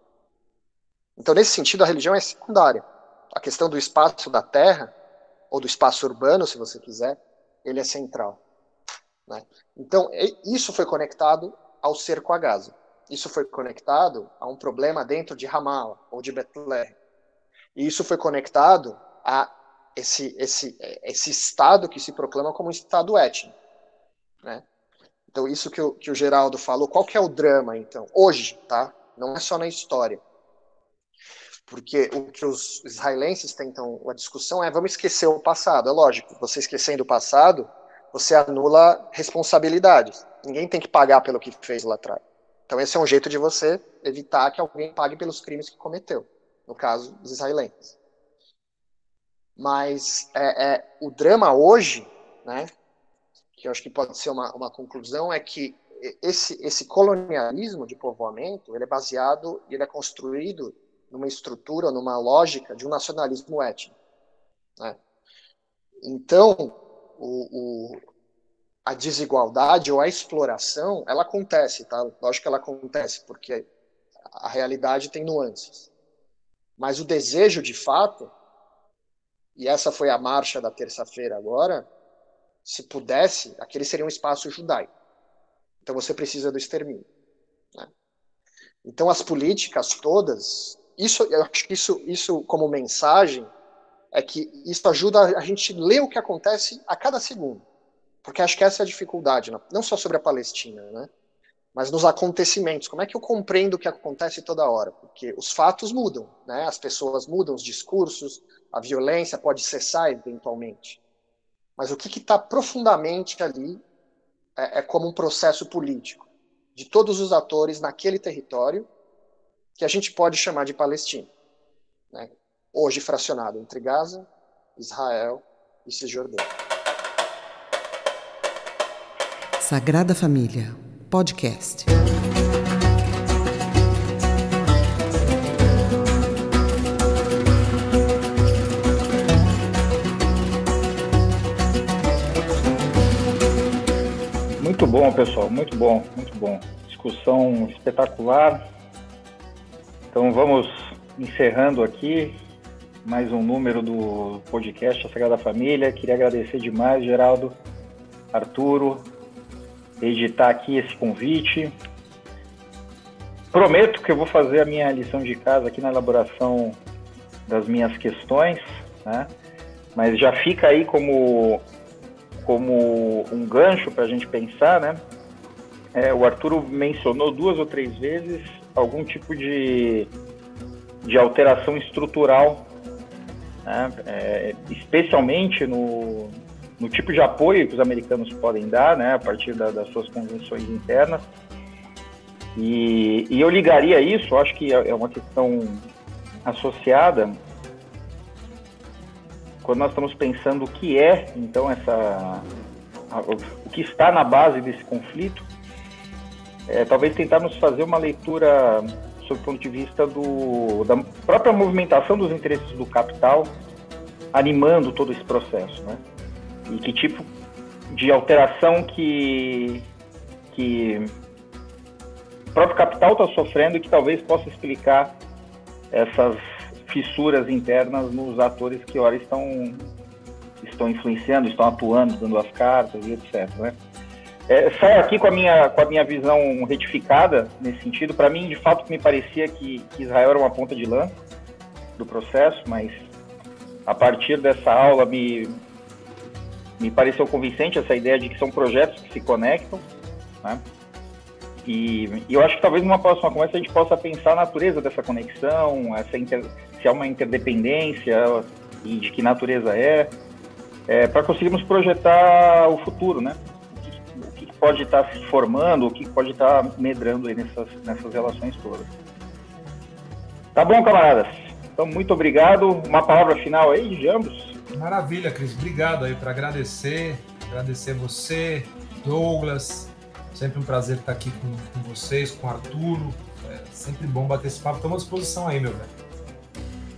Então, nesse sentido, a religião é secundária. A questão do espaço da terra, ou do espaço urbano, se você quiser, ele é central. Né? Então, isso foi conectado ao cerco a Gaza isso foi conectado a um problema dentro de Ramallah ou de Bethlehem. E isso foi conectado a esse, esse, esse Estado que se proclama como um Estado étnico. Né? Então, isso que o, que o Geraldo falou, qual que é o drama, então? Hoje, tá? Não é só na história. Porque o que os israelenses tentam, a discussão é, vamos esquecer o passado. É lógico, você esquecendo o passado, você anula responsabilidades. Ninguém tem que pagar pelo que fez lá atrás. Então, esse é um jeito de você evitar que alguém pague pelos crimes que cometeu. No caso dos israelenses. Mas é, é, o drama hoje, né, que eu acho que pode ser uma, uma conclusão, é que esse, esse colonialismo de povoamento ele é baseado, ele é construído numa estrutura, numa lógica de um nacionalismo étnico. Né? Então, o, o, a desigualdade ou a exploração, ela acontece, tá? Lógico que ela acontece, porque a realidade tem nuances. Mas o desejo, de fato, e essa foi a marcha da terça-feira agora, se pudesse, aquele seria um espaço judaico. Então você precisa do extermínio. Né? Então as políticas todas, isso, eu acho que isso, isso como mensagem é que isso ajuda a gente ler o que acontece a cada segundo, porque acho que essa é a dificuldade, não só sobre a Palestina, né? mas nos acontecimentos. Como é que eu compreendo o que acontece toda hora? Porque os fatos mudam, né? As pessoas mudam, os discursos, a violência pode cessar eventualmente. Mas o que está profundamente ali é, é como um processo político de todos os atores naquele território que a gente pode chamar de Palestina, né? hoje fracionado entre Gaza, Israel e Cisjordânia. Sagrada Família Podcast. Muito bom, pessoal, muito bom, muito bom. Discussão espetacular. Então vamos encerrando aqui mais um número do podcast A Sagrada Família. Queria agradecer demais, Geraldo, Arturo, editar aqui esse convite. Prometo que eu vou fazer a minha lição de casa aqui na elaboração das minhas questões, né? Mas já fica aí como, como um gancho para a gente pensar, né? É, o Arturo mencionou duas ou três vezes algum tipo de, de alteração estrutural, né? é, especialmente no, no tipo de apoio que os americanos podem dar, né, a partir da, das suas convenções internas. E, e, eu ligaria isso, acho que é, é uma questão associada quando nós estamos pensando o que é, então, essa o que está na base desse conflito, é, talvez tentarmos fazer uma leitura sob o ponto de vista do, da própria movimentação dos interesses do capital animando todo esse processo, né? e que tipo de alteração que, que o próprio capital está sofrendo e que talvez possa explicar essas fissuras internas nos atores que ora estão estão influenciando, estão atuando, dando as cartas e etc. Né? É, saio aqui com a minha com a minha visão retificada nesse sentido. Para mim, de fato, me parecia que, que Israel era uma ponta de lança do processo, mas a partir dessa aula me me pareceu convincente essa ideia de que são projetos que se conectam, né? E, e, eu acho que talvez numa próxima conversa a gente possa pensar a natureza dessa conexão, essa inter, se há uma interdependência e de que natureza é, é para conseguirmos projetar o futuro, né? Pode estar se formando, o que pode estar medrando aí nessas, nessas relações todas. Tá bom, camaradas? Então, muito obrigado. Uma palavra final aí de ambos. Maravilha, Cris. Obrigado aí para agradecer, agradecer você, Douglas. Sempre um prazer estar aqui com, com vocês, com o Arturo. É sempre bom bater esse papo. Estamos à disposição aí, meu velho.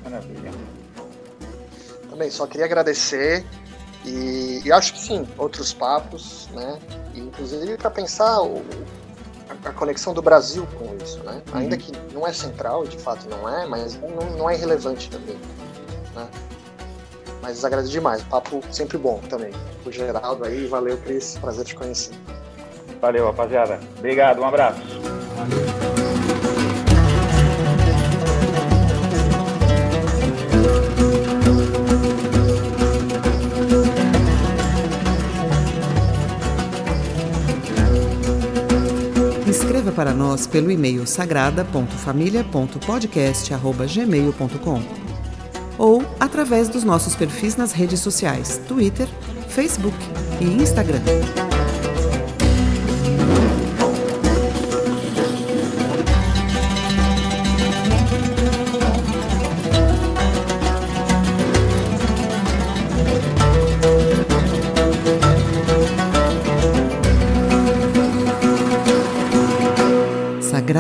Maravilha. Também só queria agradecer e, e, acho que sim, outros papos, né? Inclusive para pensar o, a, a, conexão do Brasil com isso, né? Uhum. Ainda que não é central, de fato não é, mas não, não é irrelevante também. Né? Mas agradeço demais. Papo sempre bom também. O Geraldo aí, valeu, Cris. Prazer te conhecer. Valeu, rapaziada. Obrigado, um abraço. Valeu. Para nós pelo e-mail sagrada.família.podcast.gmail.com ou através dos nossos perfis nas redes sociais Twitter, Facebook e Instagram.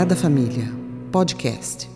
Sagrada Família, podcast.